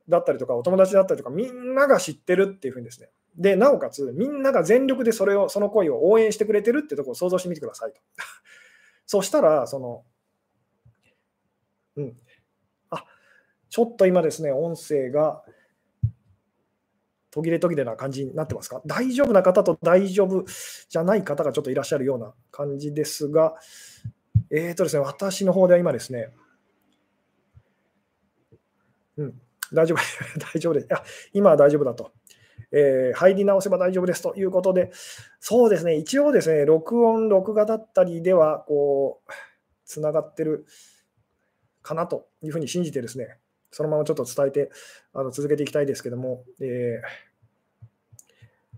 だったりとか、お友達だったりとか、みんなが知ってるっていうふうにですね、で、なおかつ、みんなが全力でそれを、その恋を応援してくれてるってところを想像してみてくださいと。そしたら、その、うん、あちょっと今ですね、音声が途切れ途切れな感じになってますか？大丈夫な方と大丈夫じゃない方がちょっといらっしゃるような感じですが、えーとですね、私の方では今ですね、うん、大丈夫、大丈夫です。あ今は大丈夫だと。えー、入り直せば大丈夫ですということで、そうですね、一応ですね、録音、録画だったりでは、こう、つながってるかなというふうに信じてですね、そのままちょっと伝えてあの続けていきたいですけども、えー、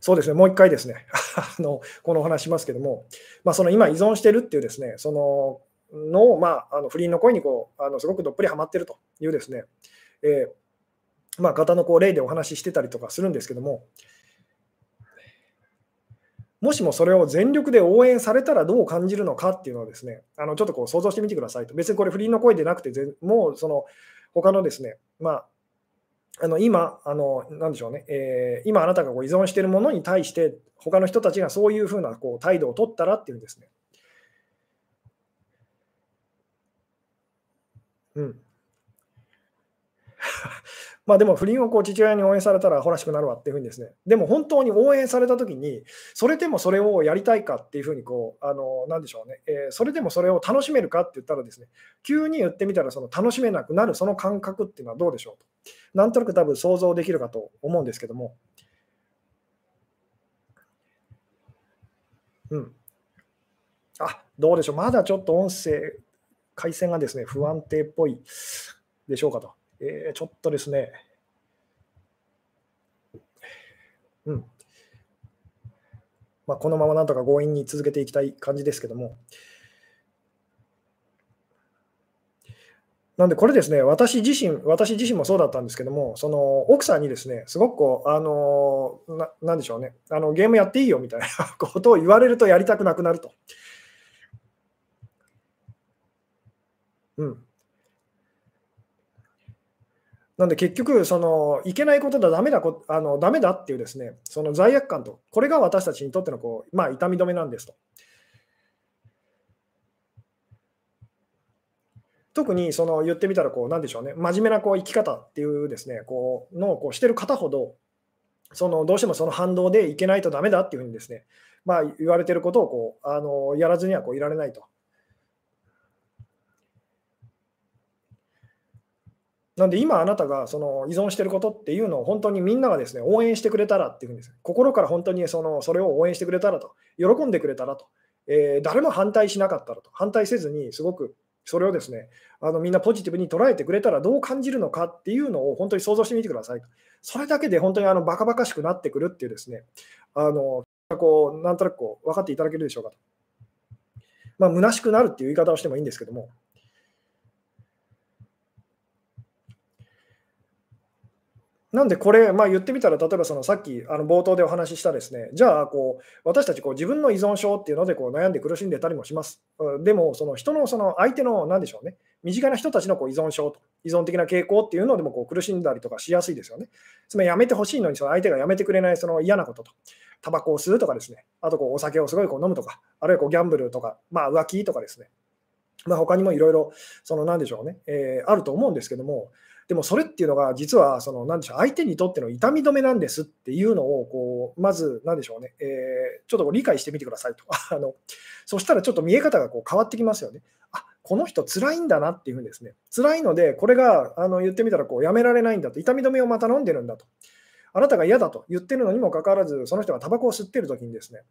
そうですね、もう一回ですね、あのこのお話しますけども、まあ、その今依存してるっていうですね、そのの、まあ、あの不倫の声にこうあのすごくどっぷりはまってるというですね、えー、まあ、方のこう例でお話ししてたりとかするんですけども、もしもそれを全力で応援されたらどう感じるのかっていうのをですね、あのちょっとこう想像してみてくださいと。別にこれ不倫の声でなくて、もうその他のですね、まあ、あの今、あのなんでしょうね、えー、今あなたがこう依存しているものに対して、他の人たちがそういうふうなこう態度を取ったらっていうんですね。うん。まあでも不倫をこう父親に応援されたらアホらしくなるわっていうふうにですね、でも本当に応援されたときに、それでもそれをやりたいかっていうふうにこう、あの、なんでしょうね、えー、それでもそれを楽しめるかって言ったらですね、急に言ってみたらその楽しめなくなるその感覚っていうのはどうでしょうと。なんとなく多分想像できるかと思うんですけども。うん。あ、どうでしょう。まだちょっと音声、回線がですね、不安定っぽいでしょうかと。えー、ちょっとですね、うん。まあ、このままなんとか強引に続けていきたい感じですけども。なんでこれですね、私自身、私自身もそうだったんですけども、その奥さんにですね、すごくこう、あのな、なんでしょうね、あのゲームやっていいよみたいな ことを言われるとやりたくなくなると。うん。なんで結局、そのいけないことだ、だめだこあのダメだっていうですね、その罪悪感と、これが私たちにとってのこう、まあ、痛み止めなんですと。特にその言ってみたらこう、なんでしょうね、真面目なこう生き方っていうですね、こうのをこうしてる方ほど、そのどうしてもその反動でいけないとダメだっていうふうにですね、まあ、言われてることをこうあのやらずにはこういられないとなんで今あなたがその依存してることっていうのを本当にみんながですね応援してくれたらっていうんです。心から本当にそのそれを応援してくれたらと、喜んでくれたらと、えー、誰も反対しなかったらと、反対せずにすごくそれをですねあのみんなポジティブに捉えてくれたらどう感じるのかっていうのを本当に想像してみてくださいと。それだけで本当にあのバカバカしくなってくるっていうですね、あのこうなんとなくこう分かっていただけるでしょうかと。まあ、虚しくなるっていう言い方をしてもいいんですけども、なんでこれ、まあ、言ってみたら、例えばそのさっきあの冒頭でお話ししたですね、じゃあこう私たちこう自分の依存症っていうのでこう悩んで苦しんでたりもします。でも、その人のその相手の何でしょうね、身近な人たちのこう依存症と、依存的な傾向っていうのでもこう苦しんだりとかしやすいですよね。つまりやめてほしいのにその相手がやめてくれないその嫌なことと、タバコを吸うとかですね、あとこうお酒をすごいこう飲むとか、あるいはこうギャンブルとか、まあ、浮気とかですね、まあ、他にもいろいろ、その何でしょうね、えー、あると思うんですけども、でもそれっていうのが実はその何でしょう相手にとっての痛み止めなんですっていうのをこうまず何でしょうね、え、ちょっと理解してみてくださいと あのそしたらちょっと見え方がこう変わってきますよね。あこの人辛いんだなっていうふうにですね辛いのでこれがあの言ってみたらこうやめられないんだと痛み止めをまた飲んでるんだとあなたが嫌だと言ってるのにもかかわらずその人がタバコを吸ってる時にですね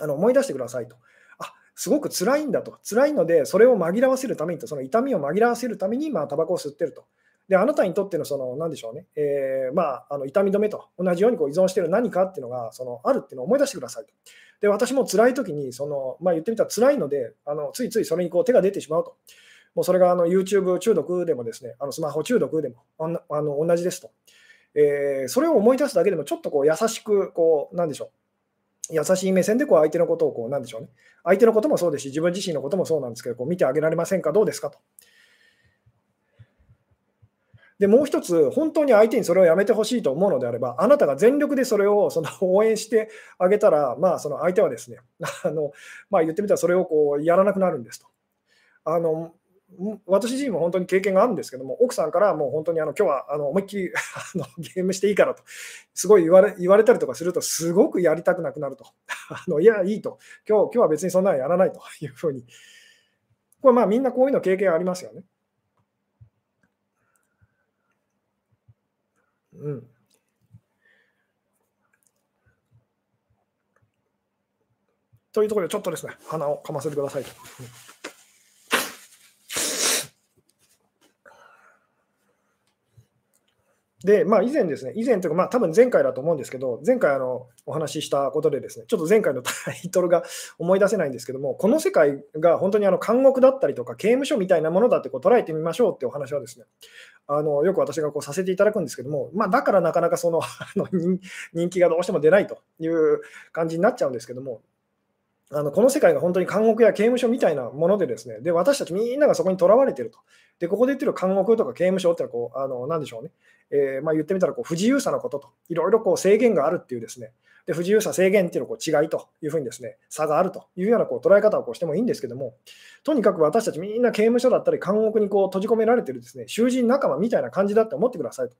あの思い出してくださいと。あすごく辛いんだと。辛いので、それを紛らわせるためにと、その痛みを紛らわせるために、まあ、タバコを吸ってると。で、あなたにとってのその、なんでしょうね、えー、まあ、あの痛み止めと同じようにこう依存している何かっていうのがそのあるっていうのを思い出してくださいと。で、私も辛い時にその、まあ、言ってみたら辛いので、あのついついそれにこう手が出てしまうと。もうそれがあの YouTube 中毒でもですね、あのスマホ中毒でもあの同じですと。えー、それを思い出すだけでもちょっとこう優しく、こう、なんでしょう。優しい目線でこう相手のことをこう、なんでしょうね。相手のこともそうですし、自分自身のこともそうなんですけど、こう見てあげられませんか、どうですか？と。で、もう一つ、本当に相手にそれをやめてほしいと思うのであれば、あなたが全力でそれをその応援してあげたら、まあ、その相手はですね、あのまあ、言ってみたらそれをこうやらなくなるんですと。あの私自身も本当に経験があるんですけども、奥さんからもう本当にあの今日はあの思いっきり あのゲームしていいからと、すごい言われ言われたりとかすると、すごくやりたくなくなると。あのいや、いいと今日。今日は別にそんなのやらないというふうに。これまあみんなこういうの経験ありますよね。うん。というところで、ちょっとですね、鼻をかませてください。で、まあ、以前ですね、以前というか、まあ、多分前回だと思うんですけど、前回あのお話ししたことでですね、ちょっと前回の タイトルが思い出せないんですけども、この世界が本当にあの監獄だったりとか、刑務所みたいなものだってこう捉えてみましょうってお話はですね、あのよく私がこうさせていただくんですけども、まあ、だからなかなかその人気がどうしても出ないという感じになっちゃうんですけども、あのこの世界が本当に監獄や刑務所みたいなものでですね、で私たちみんながそこにとらわれていると。で、ここで言ってる監獄とか刑務所ってのはこう、あの何でしょうね、えー、まあ、言ってみたらこう不自由さのことと、いろいろこう制限があるっていうですね、で不自由さ、制限っていうのこう違いというふうにですね、差があるというようなこう捉え方をこうしてもいいんですけども、とにかく私たちみんな刑務所だったり、監獄にこう閉じ込められてるですね、囚人仲間みたいな感じだって思ってくださいと。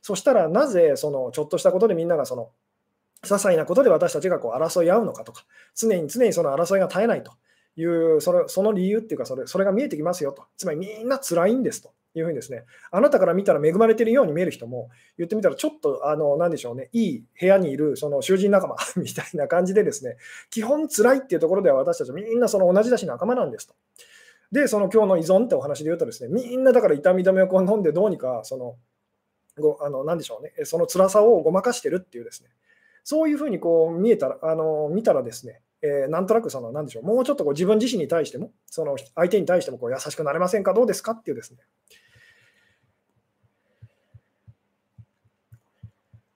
そしたら、なぜそのちょっとしたことでみんながその些細なことで私たちがこう争い合うのかとか、常に常にその争いが絶えないというそれ、その理由っていうかそれ、それが見えてきますよと。つまりみんな辛いんですと。いうふうにですね、あなたから見たら恵まれているように見える人も、言ってみたらちょっと、あの、なんでしょうね、いい部屋にいるその囚人仲間 みたいな感じでですね、基本辛いっていうところでは私たちみんなその同じだし仲間なんですと。で、その今日の依存ってお話で言うとですね、みんなだから痛み止めをこう飲んでどうにか、その、ごあのなんでしょうね、その辛さをごまかしてるっていうですね、そういうふうにこう見えたら、あの見たらですね、えー、なんとなくその、なんでしょう、もうちょっとこう自分自身に対しても、その相手に対してもこう優しくなれませんか、どうですか？っていうですね、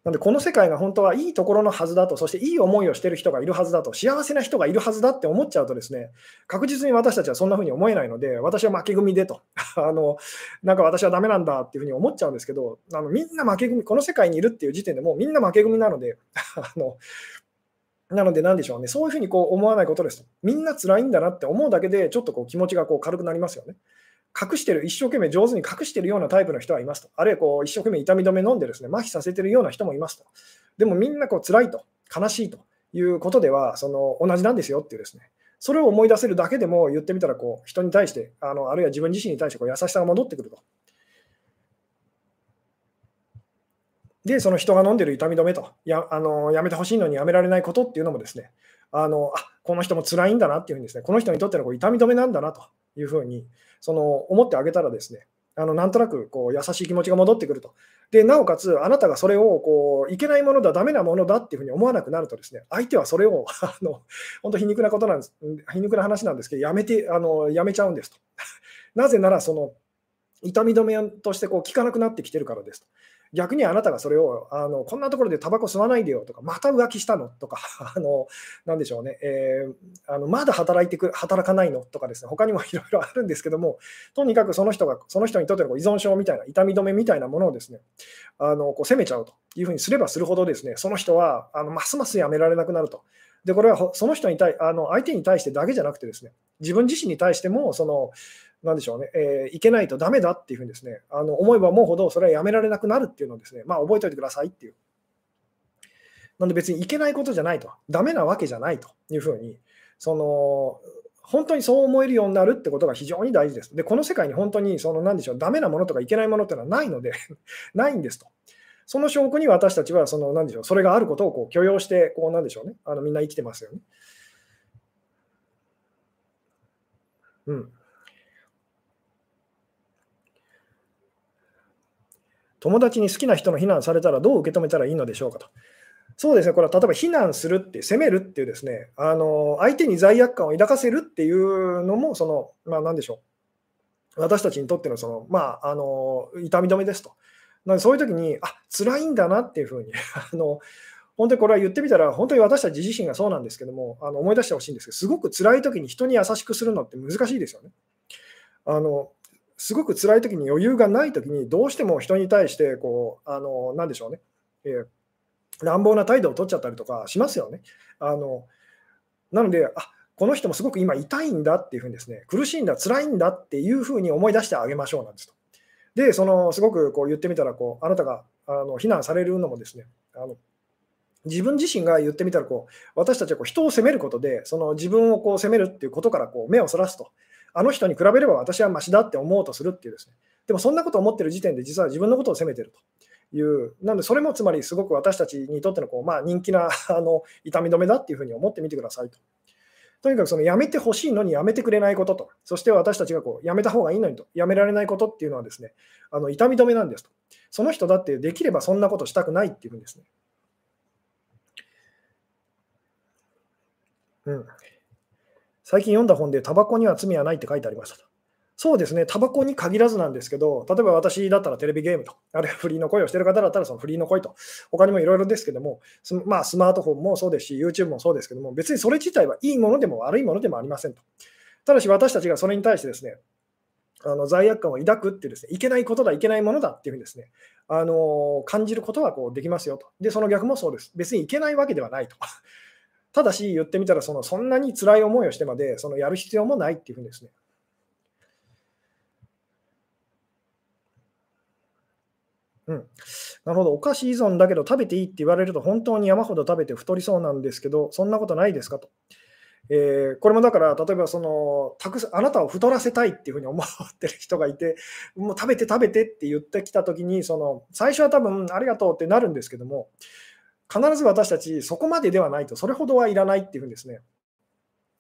なので、この世界が本当はいいところのはずだと、そしていい思いをしている人がいるはずだと、幸せな人がいるはずだって思っちゃうとですね、確実に私たちはそんな風に思えないので、私は負け組でと、あのなんか私はダメなんだっていう風に思っちゃうんですけど、あのみんな負け組、この世界にいるっていう時点でもうみんな負け組なので、あのなので、なんでしょうね、そういうふうにこう思わないことですと。みんな辛いんだなって思うだけで、ちょっとこう気持ちがこう軽くなりますよね。隠してる、一生懸命上手に隠してるようなタイプの人はいますと。あるいはこう一生懸命痛み止め飲んでですね、麻痺させてるような人もいますと。でもみんなこう辛いと、悲しいということでは、その同じなんですよっていうですね。それを思い出せるだけでも言ってみたらこう人に対してあのあるいは自分自身に対してこう優しさが戻ってくるとで、その人が飲んでる痛み止めと、やあのやめてほしいのにやめられないことっていうのもですね、あのあこの人も辛いんだなっていうふうにですね、この人にとってのこう痛み止めなんだなというふうにその思ってあげたらですね、あのなんとなくこう優しい気持ちが戻ってくると。で、なおかつ、あなたがそれをこういけないものだ、ダメなものだっていうふうに思わなくなるとですね、相手はそれを あの本当皮肉なことなんです、皮肉な話なんですけど、やめて、あのやめちゃうんですと。なぜなら、その痛み止めとしてこう効かなくなってきてるからですと。逆にあなたがそれをあのこんなところでタバコ吸わないでよとか、また浮気したのとか、あのなでしょうね、えー、あのまだ働いてく働かないのとかですね、他にもいろいろあるんですけども、とにかくその人がその人にとっての依存症みたいな、痛み止めみたいなものをですね、あのこう責めちゃうというふうにすればするほどですね、その人はあのますますやめられなくなると。で、これはその人に対あの相手に対してだけじゃなくてですね、自分自身に対してもそのなんでしょうね、えー、いけないとダメだっていうふうにですね、あの思えば思うほどそれはやめられなくなるっていうのをですね、まあ、覚えておいてくださいっていう。なんで別にいけないことじゃないと、ダメなわけじゃないというふうに、その本当にそう思えるようになるってことが非常に大事です。で、この世界に本当にその何でしょう、ダメなものとかいけないものっていうのはないので ないんですと。その証拠に私たちはその何でしょう、それがあることをこう許容して、こうなんでしょうね、あのみんな生きてますよね。うん。友達に好きな人の非難されたらどう受け止めたらいいのでしょうかと。そうですね、これは例えば非難するって、責めるっていうですね、あの相手に罪悪感を抱かせるっていうのも、その、まあ、なんでしょう、私たちにとってのその、まあ、あの痛み止めですと。なのでそういう時に、あ辛いんだなっていうふうに あの、本当にこれは言ってみたら、本当に私たち自身がそうなんですけども、あの思い出してほしいんですけど、すごく辛い時に人に優しくするのって難しいですよね。あのすごく辛い時に余裕がない時にどうしても人に対してこうあの何でしょうね、えー、乱暴な態度を取っちゃったりとかしますよね。あのなのであこの人もすごく今痛いんだっていうふうにですね苦しいんだ辛いんだっていうふうに思い出してあげましょうなんですと。でそのすごくこう言ってみたらこうあなたがあの非難されるのもですねあの自分自身が言ってみたらこう私たちはこう人を責めることでその自分をこう責めるっていうことからこう目をそらすとあの人に比べれば私はマシだって思おうとするっていうですね。でもそんなことを思ってる時点で実は自分のことを責めてるという、なのでそれもつまりすごく私たちにとってのこう、まあ、人気な あの痛み止めだっていうふうに思ってみてくださいと。とにかくそのやめてほしいのにやめてくれないことと、そして私たちがこうやめた方がいいのにと、やめられないことっていうのはですね、あの痛み止めなんですと。その人だってできればそんなことしたくないっていうんですね。うん。最近読んだ本で、タバコには罪はないって書いてありましたと。そうですね、タバコに限らずなんですけど、例えば私だったらテレビゲームと、あるいはフリーの声をしている方だったらそのフリーの声と、他にもいろいろですけども、まあ、スマートフォンもそうですし、YouTube もそうですけども、別にそれ自体はいいものでも悪いものでもありませんと。ただし私たちがそれに対してですね、あの罪悪感を抱くってですね、いけないことだ、いけないものだっていうふうにですね、あの感じることはこうできますよと。で、その逆もそうです。別にいけないわけではないと。ただし言ってみたらその、そんなに辛い思いをしてまでそのやる必要もないっていうふうにですね。うん、なるほど、お菓子依存だけど食べていいって言われると本当に山ほど食べて太りそうなんですけど、そんなことないですかと。えー、これもだから、例えばそのたくさあなたを太らせたいっていうふうに思ってる人がいて、もう食べて食べてって言ってきたときにその、最初は多分ありがとうってなるんですけども、必ず私たちそこまでではないと、それほどはいらないっていうふうにですね、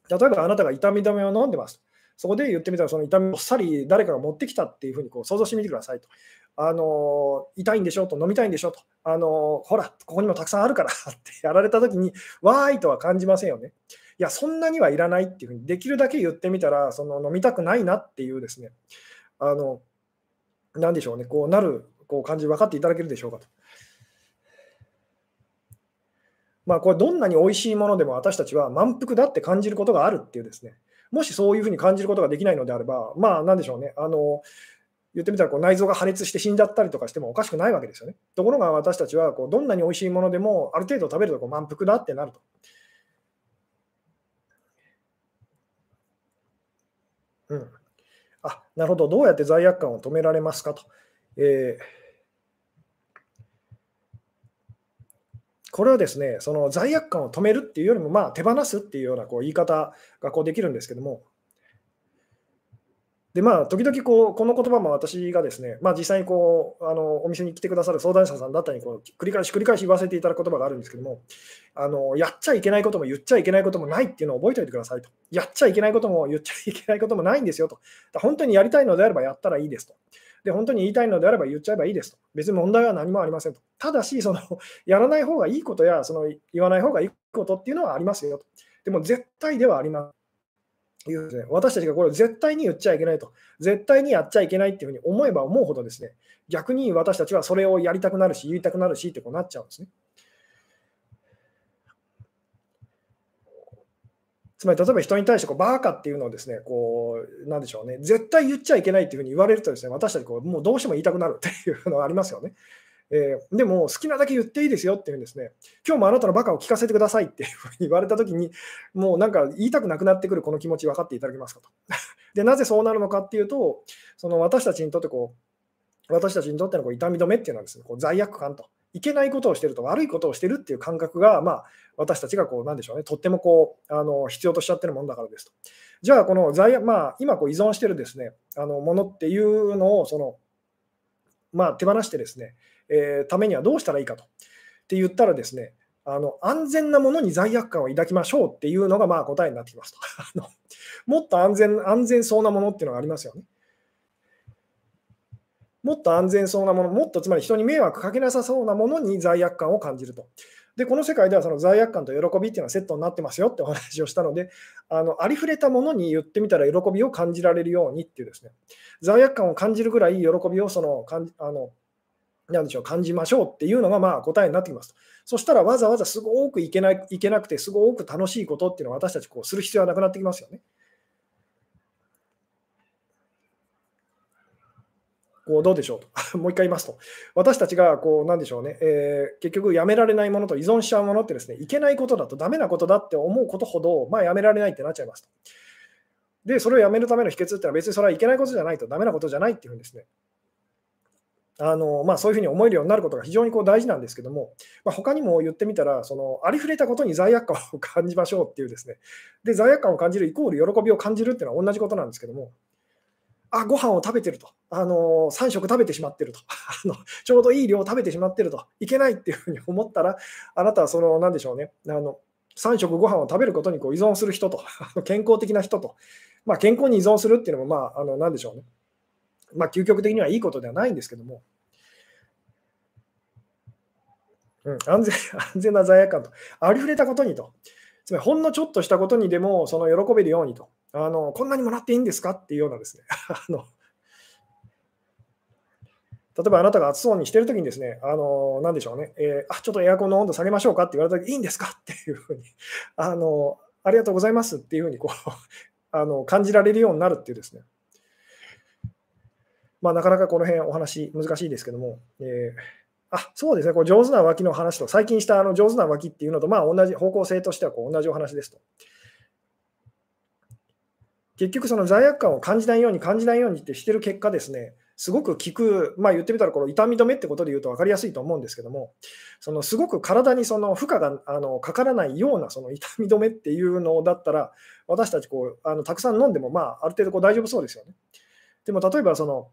例えばあなたが痛み止めを飲んでます。そこで言ってみたら、その痛みをっさり誰かが持ってきたっていうふうにこう想像してみてくださいと。あの痛いんでしょと、飲みたいんでしょと、あのほら、ここにもたくさんあるからってやられたときに、わーいとは感じませんよね。いや、そんなにはいらないっていうふうに、できるだけ言ってみたら、その飲みたくないなっていうですね、あの、なんでしょうね、こうなるこう感じ分かっていただけるでしょうかと。まあ、これどんなに美味しいものでも私たちは満腹だって感じることがあるっていうですね、もしそういうふうに感じることができないのであれば、まあ、なんでしょうね、あの言ってみたらこう内臓が破裂して死んじゃったりとかしてもおかしくないわけですよね。ところが私たちはこうどんなに美味しいものでもある程度食べるとこう満腹だってなると。うん、あなるほど、どうやって罪悪感を止められますかと。えーこれはですね、その罪悪感を止めるっていうよりも、まあ、手放すっていうようなこう言い方がこうできるんですけども、で、まあ、時々こう、この言葉も私がですね、まあ、実際にこうあのお店に来てくださる相談者さんだったりこう繰り返し繰り返し言わせていただく言葉があるんですけどもあの、やっちゃいけないことも言っちゃいけないこともないっていうのを覚えておいてくださいと。やっちゃいけないことも言っちゃいけないこともないんですよと。本当にやりたいのであればやったらいいですと。で、本当に言いたいのであれば言っちゃえばいいですと。別に問題は何もありませんと。ただし、そのやらない方がいいことやその言わない方がいいことっていうのはありますよと。でも絶対ではありません。いうですね、私たちがこれを絶対に言っちゃいけないと、絶対にやっちゃいけないっていうふうに思えば思うほどですね、逆に私たちはそれをやりたくなるし、言いたくなるしってこうなっちゃうんですね。つまり例えば人に対してこうバーカっていうのをですね、こう、なんでしょうね、絶対言っちゃいけないっていうふうに言われるとですね、私たちこうもうどうしても言いたくなるっていうのがありますよね。えー、でも好きなだけ言っていいですよっていうんですね、今日もあなたのバカを聞かせてくださいっていうふうに言われたときに、もうなんか言いたくなくなってくるこの気持ち分かっていただけますかと。で、なぜそうなるのかっていうと、その私たちにとってこう、私たちにとってのこう痛み止めっていうのはですね、こう罪悪感と、いけないことをしてると、悪いことをしてるっていう感覚が、まあ、私たちがこう、なんでしょうね、とってもこう、あの必要としちゃってるもんだからですと。じゃあ、この罪、まあ、今こう依存してるですね、あのものっていうのを、その、まあ、手放してですね、えー、ためにはどうしたらいいかと。って言ったらですね、あの安全なものに罪悪感を抱きましょうっていうのがまあ答えになってきますと。もっと安全安全そうなものっていうのがありますよね。もっと安全そうなもの、もっとつまり人に迷惑かけなさそうなものに罪悪感を感じると。で、この世界ではその罪悪感と喜びっていうのはセットになってますよってお話をしたので、あのありふれたものに言ってみたら喜びを感じられるようにっていうですね、罪悪感を感じるぐらい喜びをそのかんあのなでしょう、感じましょうっていうのがまあ答えになってきます。そしたらわざわざすごくいけないいけなくて、すごく楽しいことっていうのは私たちこうする必要はなくなってきますよね。こうどうでしょうと。もう一回言いますと。私たちがこうなんでしょうね、えー、結局やめられないものと依存しちゃうものってですね、いけないことだとダメなことだって思うことほど、まあ、やめられないってなっちゃいますと。で、それをやめるための秘訣っていうのは別にそれはいけないことじゃないとダメなことじゃないっていうんですね。あのまあ、そういうふうに思えるようになることが非常にこう大事なんですけども、まあ、他にも言ってみたら、そのありふれたことに罪悪感を感じましょうっていうですね、で罪悪感を感じるイコール喜びを感じるっていうのは同じことなんですけども、あ、ご飯を食べてると、あの3食食べてしまってると。あの、ちょうどいい量を食べてしまってると、いけないっていうふうに思ったら、あなたはその、なんでしょうね、あの3食ご飯を食べることにこう依存する人と、健康的な人と、まあ、健康に依存するっていうのも、まあ、あのなんでしょうね。まあ、究極的にはいいことではないんですけども、うん、安全 安全な罪悪感と、ありふれたことにと、つまりほんのちょっとしたことにでもその喜べるようにと、あのこんなにもらっていいんですかっていうようなですね、あの例えばあなたが暑そうにしてるときにですね、あのなんでしょうね、えー、あ、ちょっとエアコンの温度下げましょうかって言われたとき、いいんですかっていうふうに、あのありがとうございますっていうふうにこうあの感じられるようになるっていうですね、まあ、なかなかこの辺お話難しいですけども、えー、あそうですね、こう上手な脇の話と、最近したあの上手な脇っていうのと、まあ、同じ方向性としてはこう同じお話ですと。結局、その罪悪感を感じないように感じないようにってしてる結果ですね、すごく効く、まあ、言ってみたらこの痛み止めってことで言うと分かりやすいと思うんですけども、そのすごく体にその負荷があのかからないようなその痛み止めっていうのだったら、私たちこうあのたくさん飲んでも、まあ、ある程度こう大丈夫そうですよね。でも例えばその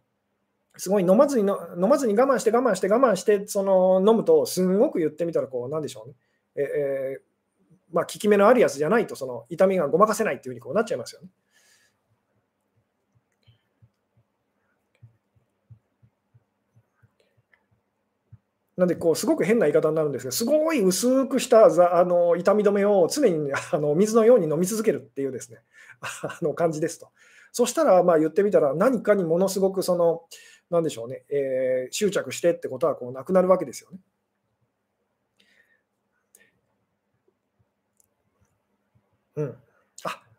すごい飲まずに飲まずに我慢して我慢して我慢してその飲むとすごく言ってみたらこうなんでしょうね、えー、まあ、効き目のあるやつじゃないとその痛みがごまかせないっていうふうにこうなっちゃいますよね。なんでこうすごく変な言い方になるんですけど、すごい薄くしたあの痛み止めを常にあの水のように飲み続けるっていうですね あの感じですと。そしたらまあ言ってみたら何かにものすごくそのなんでしょうね、えー、執着してってことはこうなくなるわけですよね。うん。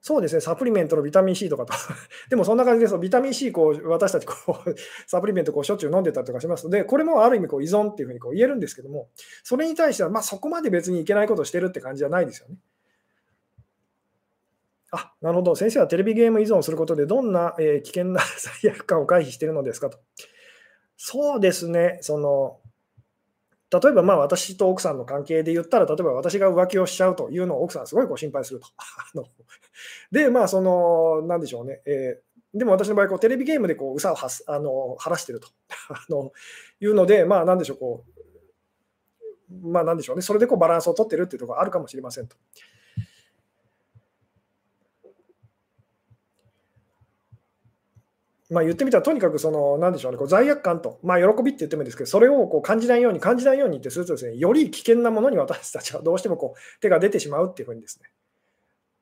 そうですね、サプリメントのビタミン C とかと。でもそんな感じです。ビタミン C こう私たちこう サプリメントこうしょっちゅう飲んでたりとかしますので、これもある意味こう依存っていうふうにこう言えるんですけども、それに対してはまそこまで別にいけないことをしてるって感じじゃないですよね。あなるほど、先生はテレビゲーム依存することで、どんな、え、危険な 罪悪感を回避してるのですかと。そうですね、その例えばまあ私と奥さんの関係で言ったら、例えば私が浮気をしちゃうというのを奥さんすごいこう心配すると。で、まあ、その、なんでしょうね、えー、でも私の場合こう、テレビゲームでこううさをはすあの晴らしてると あのいうので、まあ、なんでしょう、こう、まあ、なんでしょうね、それでこうバランスを取ってるっていうところがあるかもしれませんと。まあ、言ってみたら、とにかくその、なんでしょうね、こう罪悪感と、まあ、喜びって言ってもいいんですけど、それをこう感じないように、感じないようにってするとですね、より危険なものに私たちはどうしてもこう手が出てしまうっていうふうにですね。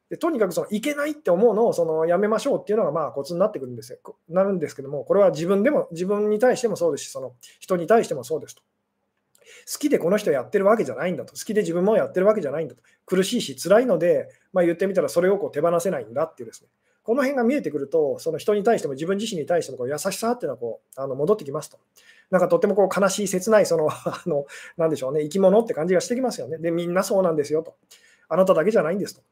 でとにかくそのいけないって思うのをそのやめましょうっていうのがまあコツになってくるんですよ。なるんですけども、これは自分でも、自分に対してもそうですし、その人に対してもそうですと。好きでこの人やってるわけじゃないんだと。好きで自分もやってるわけじゃないんだと。苦しいし、辛いので、まあ、言ってみたらそれをこう手放せないんだっていうですね。この辺が見えてくると、その人に対しても自分自身に対してもこう優しさっていうのはこうあの戻ってきますと。なんかとてもこう悲しい、切ない、その、あの、なんでしょうね、生き物って感じがしてきますよね。で、みんなそうなんですよと。あなただけじゃないんですと。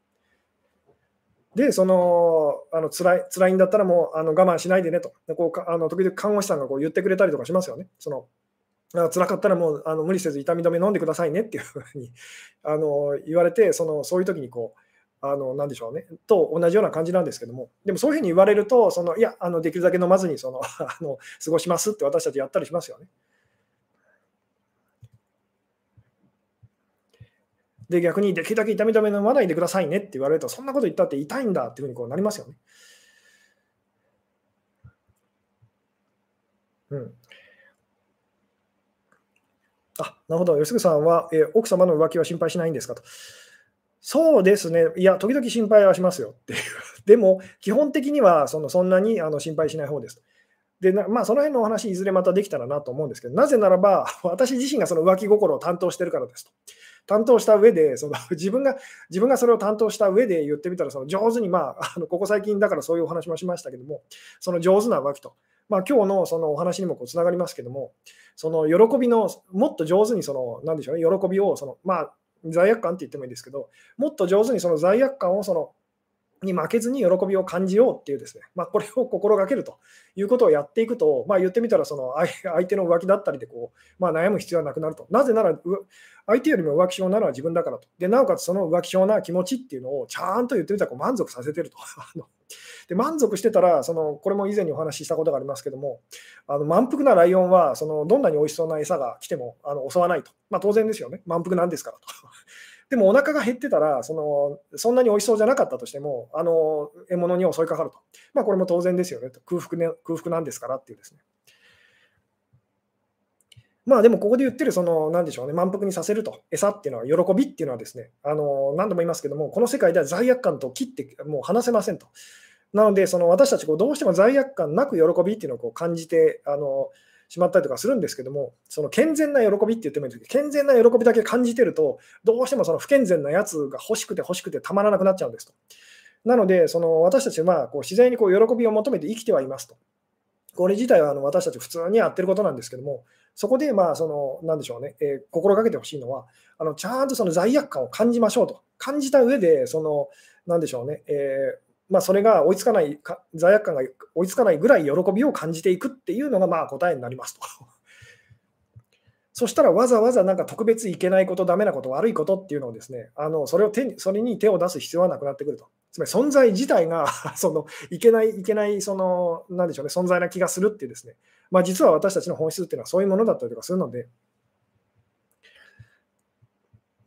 で、その、あの辛い辛いんだったらもうあの我慢しないでねと。でこうあの時々看護師さんがこう言ってくれたりとかしますよね。その辛かったらもうあの無理せず痛み止め飲んでくださいねっていうふうにあの言われて、そのそういう時にこう、あのなでしょうね、と同じような感じなんですけども、でもそういうふうに言われると、そのいやあの、できるだけ飲まずにその あの過ごしますって私たちやったりしますよね。で、逆にできるだけ痛み止め飲まないでくださいねって言われると、そんなこと言ったって痛いんだっていうふうにこうなりますよね。うん。あ、なるほど。吉純さんは、え奥様の浮気は心配しないんですかと。そうですね。いや、時々心配はしますよっていう。でも、基本的にはそのそんなにあの心配しない方です。で、まあ、その辺のお話、いずれまたできたらなと思うんですけど、なぜならば、私自身がその浮気心を担当してるからですと。担当した上で、その 自分が自分がそれを担当した上で言ってみたら、その上手に、まあ、あのここ最近だからそういうお話もしましたけども、その上手な浮気と。まあ、今日のそのお話にもつながりますけども、その喜びの、もっと上手にその、なんでしょうね、喜びをその、まあ、罪悪感って言ってもいいんですけど、もっと上手にその罪悪感をそのに負けずに喜びを感じようっていうですね、まあ、これを心がけるということをやっていくと、まあ、言ってみたらその相手の浮気だったりでこう、まあ、悩む必要はなくなると。なぜなら相手よりも浮気症なのは自分だからと。でなおかつその浮気症な気持ちっていうのをちゃんと言ってみたらこう満足させてると。で満足してたらその、これも以前にお話ししたことがありますけども、あの満腹なライオンはそのどんなに美味しそうな餌が来てもあの襲わないと。まあ、当然ですよね。満腹なんですからと。でもお腹が減ってたらその、そんなに美味しそうじゃなかったとしても、あの獲物に襲いかかると。まあ、これも当然ですよねと空腹ね。空腹なんですからっていうですね。まあでもここで言ってる、その、なんでしょうね、満腹にさせると、餌っていうのは、喜びっていうのはですね、あの何度も言いますけども、この世界では罪悪感と切ってもう離せませんと。なので、その私たちこう、どうしても罪悪感なく喜びっていうのをこう感じて、あのしまったりとかするんですけども、その健全な喜びって言ってもいいんですけど、健全な喜びだけ感じてると、どうしてもその不健全なやつが欲しくて欲しくてたまらなくなっちゃうんですと。なので、その私たちはこう自然にこう喜びを求めて生きてはいますと。これ自体はあの私たち普通にやってることなんですけども、そこでまあその、なんでしょうね、えー、心がけてほしいのは、あのちゃんとその罪悪感を感じましょうと。感じた上で、その、なんでしょうね、えーまあ、それが追いつかないか、罪悪感が追いつかないぐらい喜びを感じていくっていうのがまあ答えになりますと。そしたらわざわざなんか特別いけないこと、ダメなこと、悪いことっていうのをですね、あのそれを手にそれに手を出す必要はなくなってくると。つまり存在自体が そのいけない、いけない、その、なんでしょうね、存在な気がするっていうですね、まあ、実は私たちの本質っていうのはそういうものだったりとかするので、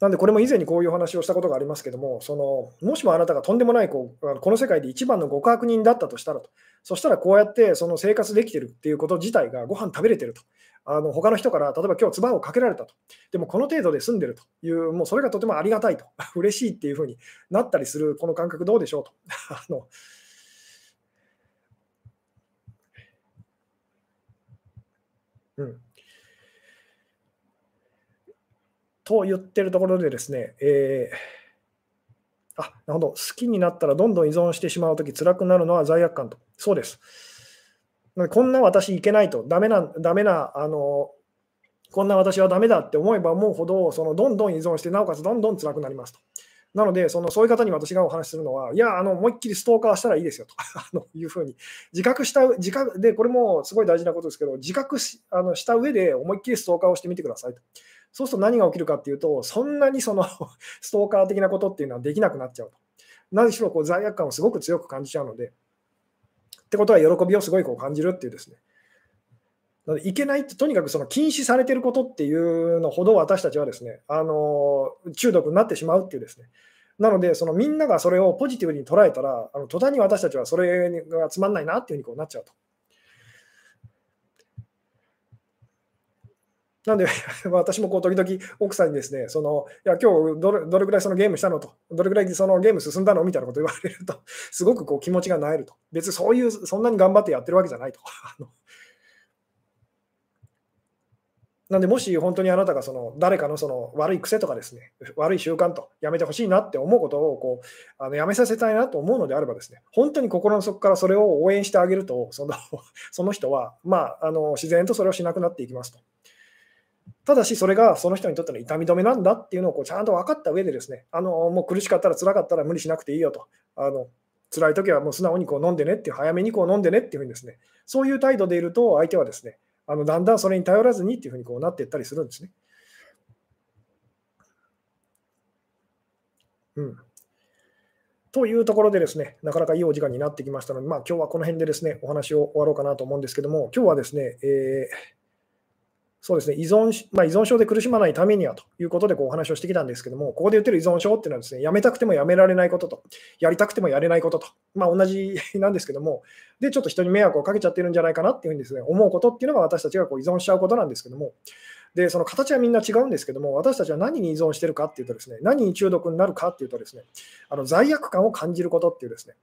なんで、これも以前にこういう話をしたことがありますけども、そのもしもあなたがとんでもないこうこの世界で一番の極悪人だったとしたらと、そしたらこうやってその生活できてるっていうこと自体がご飯食べれてると、あの他の人から例えば今日唾をかけられたと、でもこの程度で済んでるという、もうそれがとてもありがたいと、嬉しいっていうふうになったりする、この感覚どうでしょうと。あのうん。と言ってるところでですね、えー、あ、なるほど、好きになったらどんどん依存してしまうとき、辛くなるのは罪悪感と。そうです。こんな私いけないと、ダメな、ダメな、あの、こんな私はダメだって思えば思うほど、そのどんどん依存して、なおかつどんどん辛くなりますと。なので、そのそういう方に私がお話しするのは、いや、あの思いっきりストーカーしたらいいですよと あのいうふうに、自覚した、自覚で、これもすごい大事なことですけど、自覚しあのした上で思いっきりストーカーをしてみてくださいと。そうすると何が起きるかっていうと、そんなにその ストーカー的なことっていうのはできなくなっちゃうと。何しろこう罪悪感をすごく強く感じちゃうので。ってことは喜びをすごいこう感じるっていうですね。なのでいけないって、とにかくその禁止されてることっていうのほど私たちはですね、あの中毒になってしまうっていうですね。なので、そのみんながそれをポジティブに捉えたら、あの途端に私たちはそれがつまんないなっていうふうにこうなっちゃうと。なんで、私もこう時々奥さんにですね、そのいや今日どれどれぐらいそのゲームしたのと、どれぐらいそのゲーム進んだのみたいなこと言われると、すごくこう気持ちがなえると。別にそういう、そんなに頑張ってやってるわけじゃないと。なんで、もし本当にあなたがその誰かのその悪い癖とかですね、悪い習慣とやめてほしいなって思うことをこうあのやめさせたいなと思うのであればですね、本当に心の底からそれを応援してあげると、その その人は、まあ、あの自然とそれをしなくなっていきますと。ただし、それがその人にとっての痛み止めなんだっていうのをこうちゃんと分かった上でですね、あのもう苦しかったら辛かったら無理しなくていいよと。あの辛い時はもう素直にこう飲んでねっていう、早めにこう飲んでねっていうふうにですね、そういう態度でいると、相手はですね、あのだんだんそれに頼らずにっていうふうにこうなっていったりするんですね。うん。というところでですね、なかなかいいお時間になってきましたので、まあ、今日はこの辺でですね、お話を終わろうかなと思うんですけども、今日はですね、えーそうですね、依存,、まあ、依存症で苦しまないためにはということでこうお話をしてきたんですけども、ここで言ってる依存症っていうのはですね、やめたくてもやめられないことと、やりたくてもやれないことと、まあ、同じ なんですけども、で、ちょっと人に迷惑をかけちゃってるんじゃないかなっていうふうにですね、思うことっていうのが私たちがこう依存しちゃうことなんですけども、で、その形はみんな違うんですけども、私たちは何に依存してるかっていうとですね、何に中毒になるかっていうとですね、あの罪悪感を感じることっていうですね、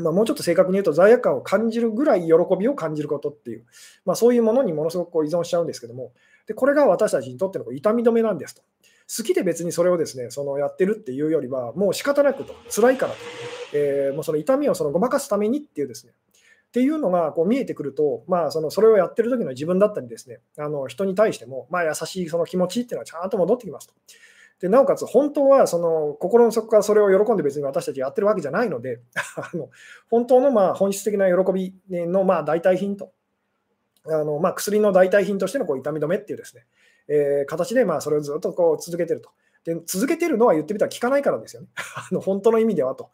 まあ、もうちょっと正確に言うと罪悪感を感じるぐらい喜びを感じることっていう、まあ、そういうものにものすごくこう依存しちゃうんですけども、でこれが私たちにとっての痛み止めなんですと。好きで別にそれをですねそのやってるっていうよりは、もう仕方なくと、辛いからと、えー、もうその痛みをそのごまかすためにっていうですね、っていうのがこう見えてくると、まあ、そのそれをやってる時の自分だったりですね、あの人に対しても、まあ、優しいその気持ちっていうのはちゃんと戻ってきますと。でなおかつ、本当はその心の底からそれを喜んで別に私たちやってるわけじゃないので、あの本当のまあ本質的な喜びのまあ代替品と、あのまあ、薬の代替品としてのこう痛み止めっていうですね、えー、形でまあそれをずっとこう続けてると。で続けてるのは言ってみたら効かないからですよね。あの本当の意味ではと。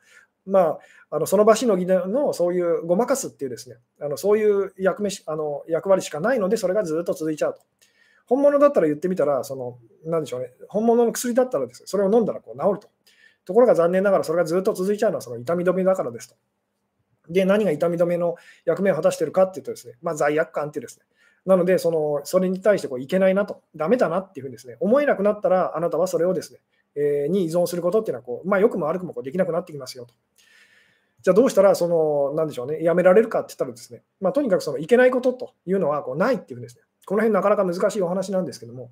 まあ、あのその場しのぎのそういうごまかすっていうですね、あのそういう役目あの役割しかないので、それがずっと続いちゃうと。本物だったら言ってみたら、その、なんでしょうね、本物の薬だったらですね、それを飲んだらこう治ると。ところが残念ながらそれがずっと続いちゃうのはその痛み止めだからですと。で、何が痛み止めの役目を果たしているかっていうとですね、まあ、罪悪感ってですね、なので、そのそれに対してこういけないなと、ダメだなっていうふうにですね、思えなくなったら、あなたはそれをですね、えー、に依存することっていうのはこう、まあ、良くも悪くもこうできなくなってきますよと。じゃあどうしたら、その、なんでしょうね、やめられるかって言ったらですね、まあ、とにかくそのいけないことというのはこうないっていうふうにですね、この辺なかなか難しいお話なんですけども、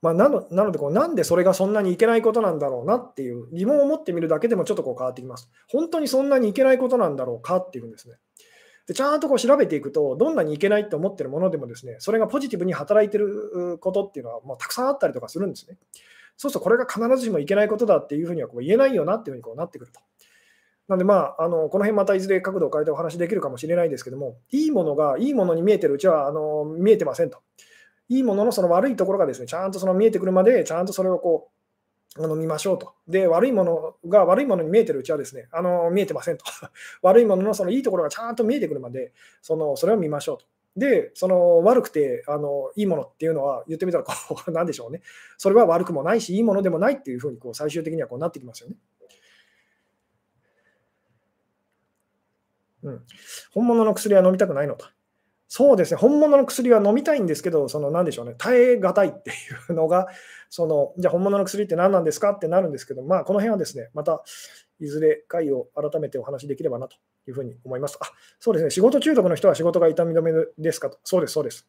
まあ、なのなのでこう、なんでそれがそんなにいけないことなんだろうなっていう疑問を持ってみるだけでもちょっとこう変わってきます。本当にそんなにいけないことなんだろうかっていうんですね。でちゃんとこう調べていくと、どんなにいけないって思ってるものでもですね、それがポジティブに働いてることっていうのはもうたくさんあったりとかするんですね。そうするとこれが必ずしもいけないことだっていうふうにはこう言えないよなっていうふうにこうなってくると。なんでまあ、あのこの辺またいずれ角度を変えてお話できるかもしれないですけども、いいものがいいものに見えてるうちはあの見えてませんと。いいもののその悪いところがですね、ちゃんとその見えてくるまで、ちゃんとそれをこう、あの見ましょうと。で、悪いものが悪いものに見えてるうちはですね、あの見えてませんと。悪いもののそのいいところがちゃんと見えてくるまで、そのそれを見ましょうと。で、その悪くてあのいいものっていうのは、言ってみたらこう、なんでしょうね。それは悪くもないし、いいものでもないっていうふうにこう最終的にはこうなってきますよね。うん、本物の薬は飲みたくないのと。そうですね、本物の薬は飲みたいんですけど、その何でしょうね、耐え難いっていうのが、そのじゃあ本物の薬って何なんですかってなるんですけど、まあ、この辺はですね、またいずれ回を改めてお話しできればなというふうに思います。あそうですね、仕事中毒の人は仕事が痛み止めですかと。そうです、そうです。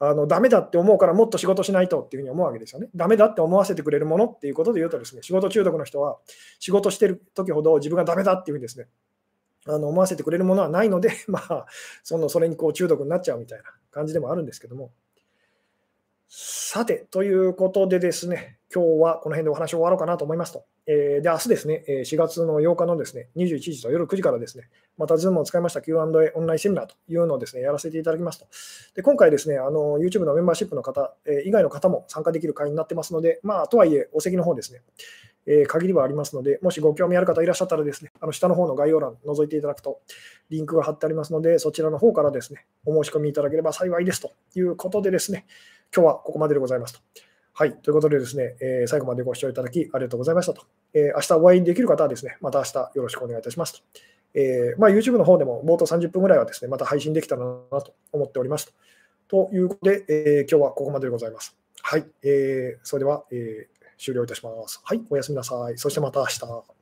あのダメだって思うからもっと仕事しないとっていうふうに思うわけですよね。ダメだって思わせてくれるものっていうことで言うとですね、仕事中毒の人は仕事してる時ほど自分がダメだっていうふうにですね、あの思わせてくれるものはないので、まあ、そのそれにこう中毒になっちゃうみたいな感じでもあるんですけども。さて、ということでですね、今日はこの辺でお話を終わろうかなと思いますと。えー、で、明日ですね、4月の8日のですね、21時と夜9時からですね、また Zoom を使いました Q&A オンラインセミナーというのをですね、やらせていただきますと。で、今回ですね、あの YouTube のメンバーシップの方、え、以外の方も参加できる会になってますので、まあ、とはいえ、お席の方ですね、えー、限りはありますので、もしご興味ある方いらっしゃったらですね、あの下の方の概要欄覗いていただくと、リンクが貼ってありますので、そちらの方からですね、お申し込みいただければ幸いですということでですね、今日はここまででございますと。はい、ということでですね、え、最後までご視聴いただきありがとうございましたと。え、明日お会いできる方はですね、また明日よろしくお願いいたしますと。えまあ、YouTube の方でも冒頭30分ぐらいはですね、また配信できたらなと思っておりますと。ということで、え、今日はここまででございます。はい、えー、それでは、えー、終了いたします。はい、おやすみなさい。そしてまた明日。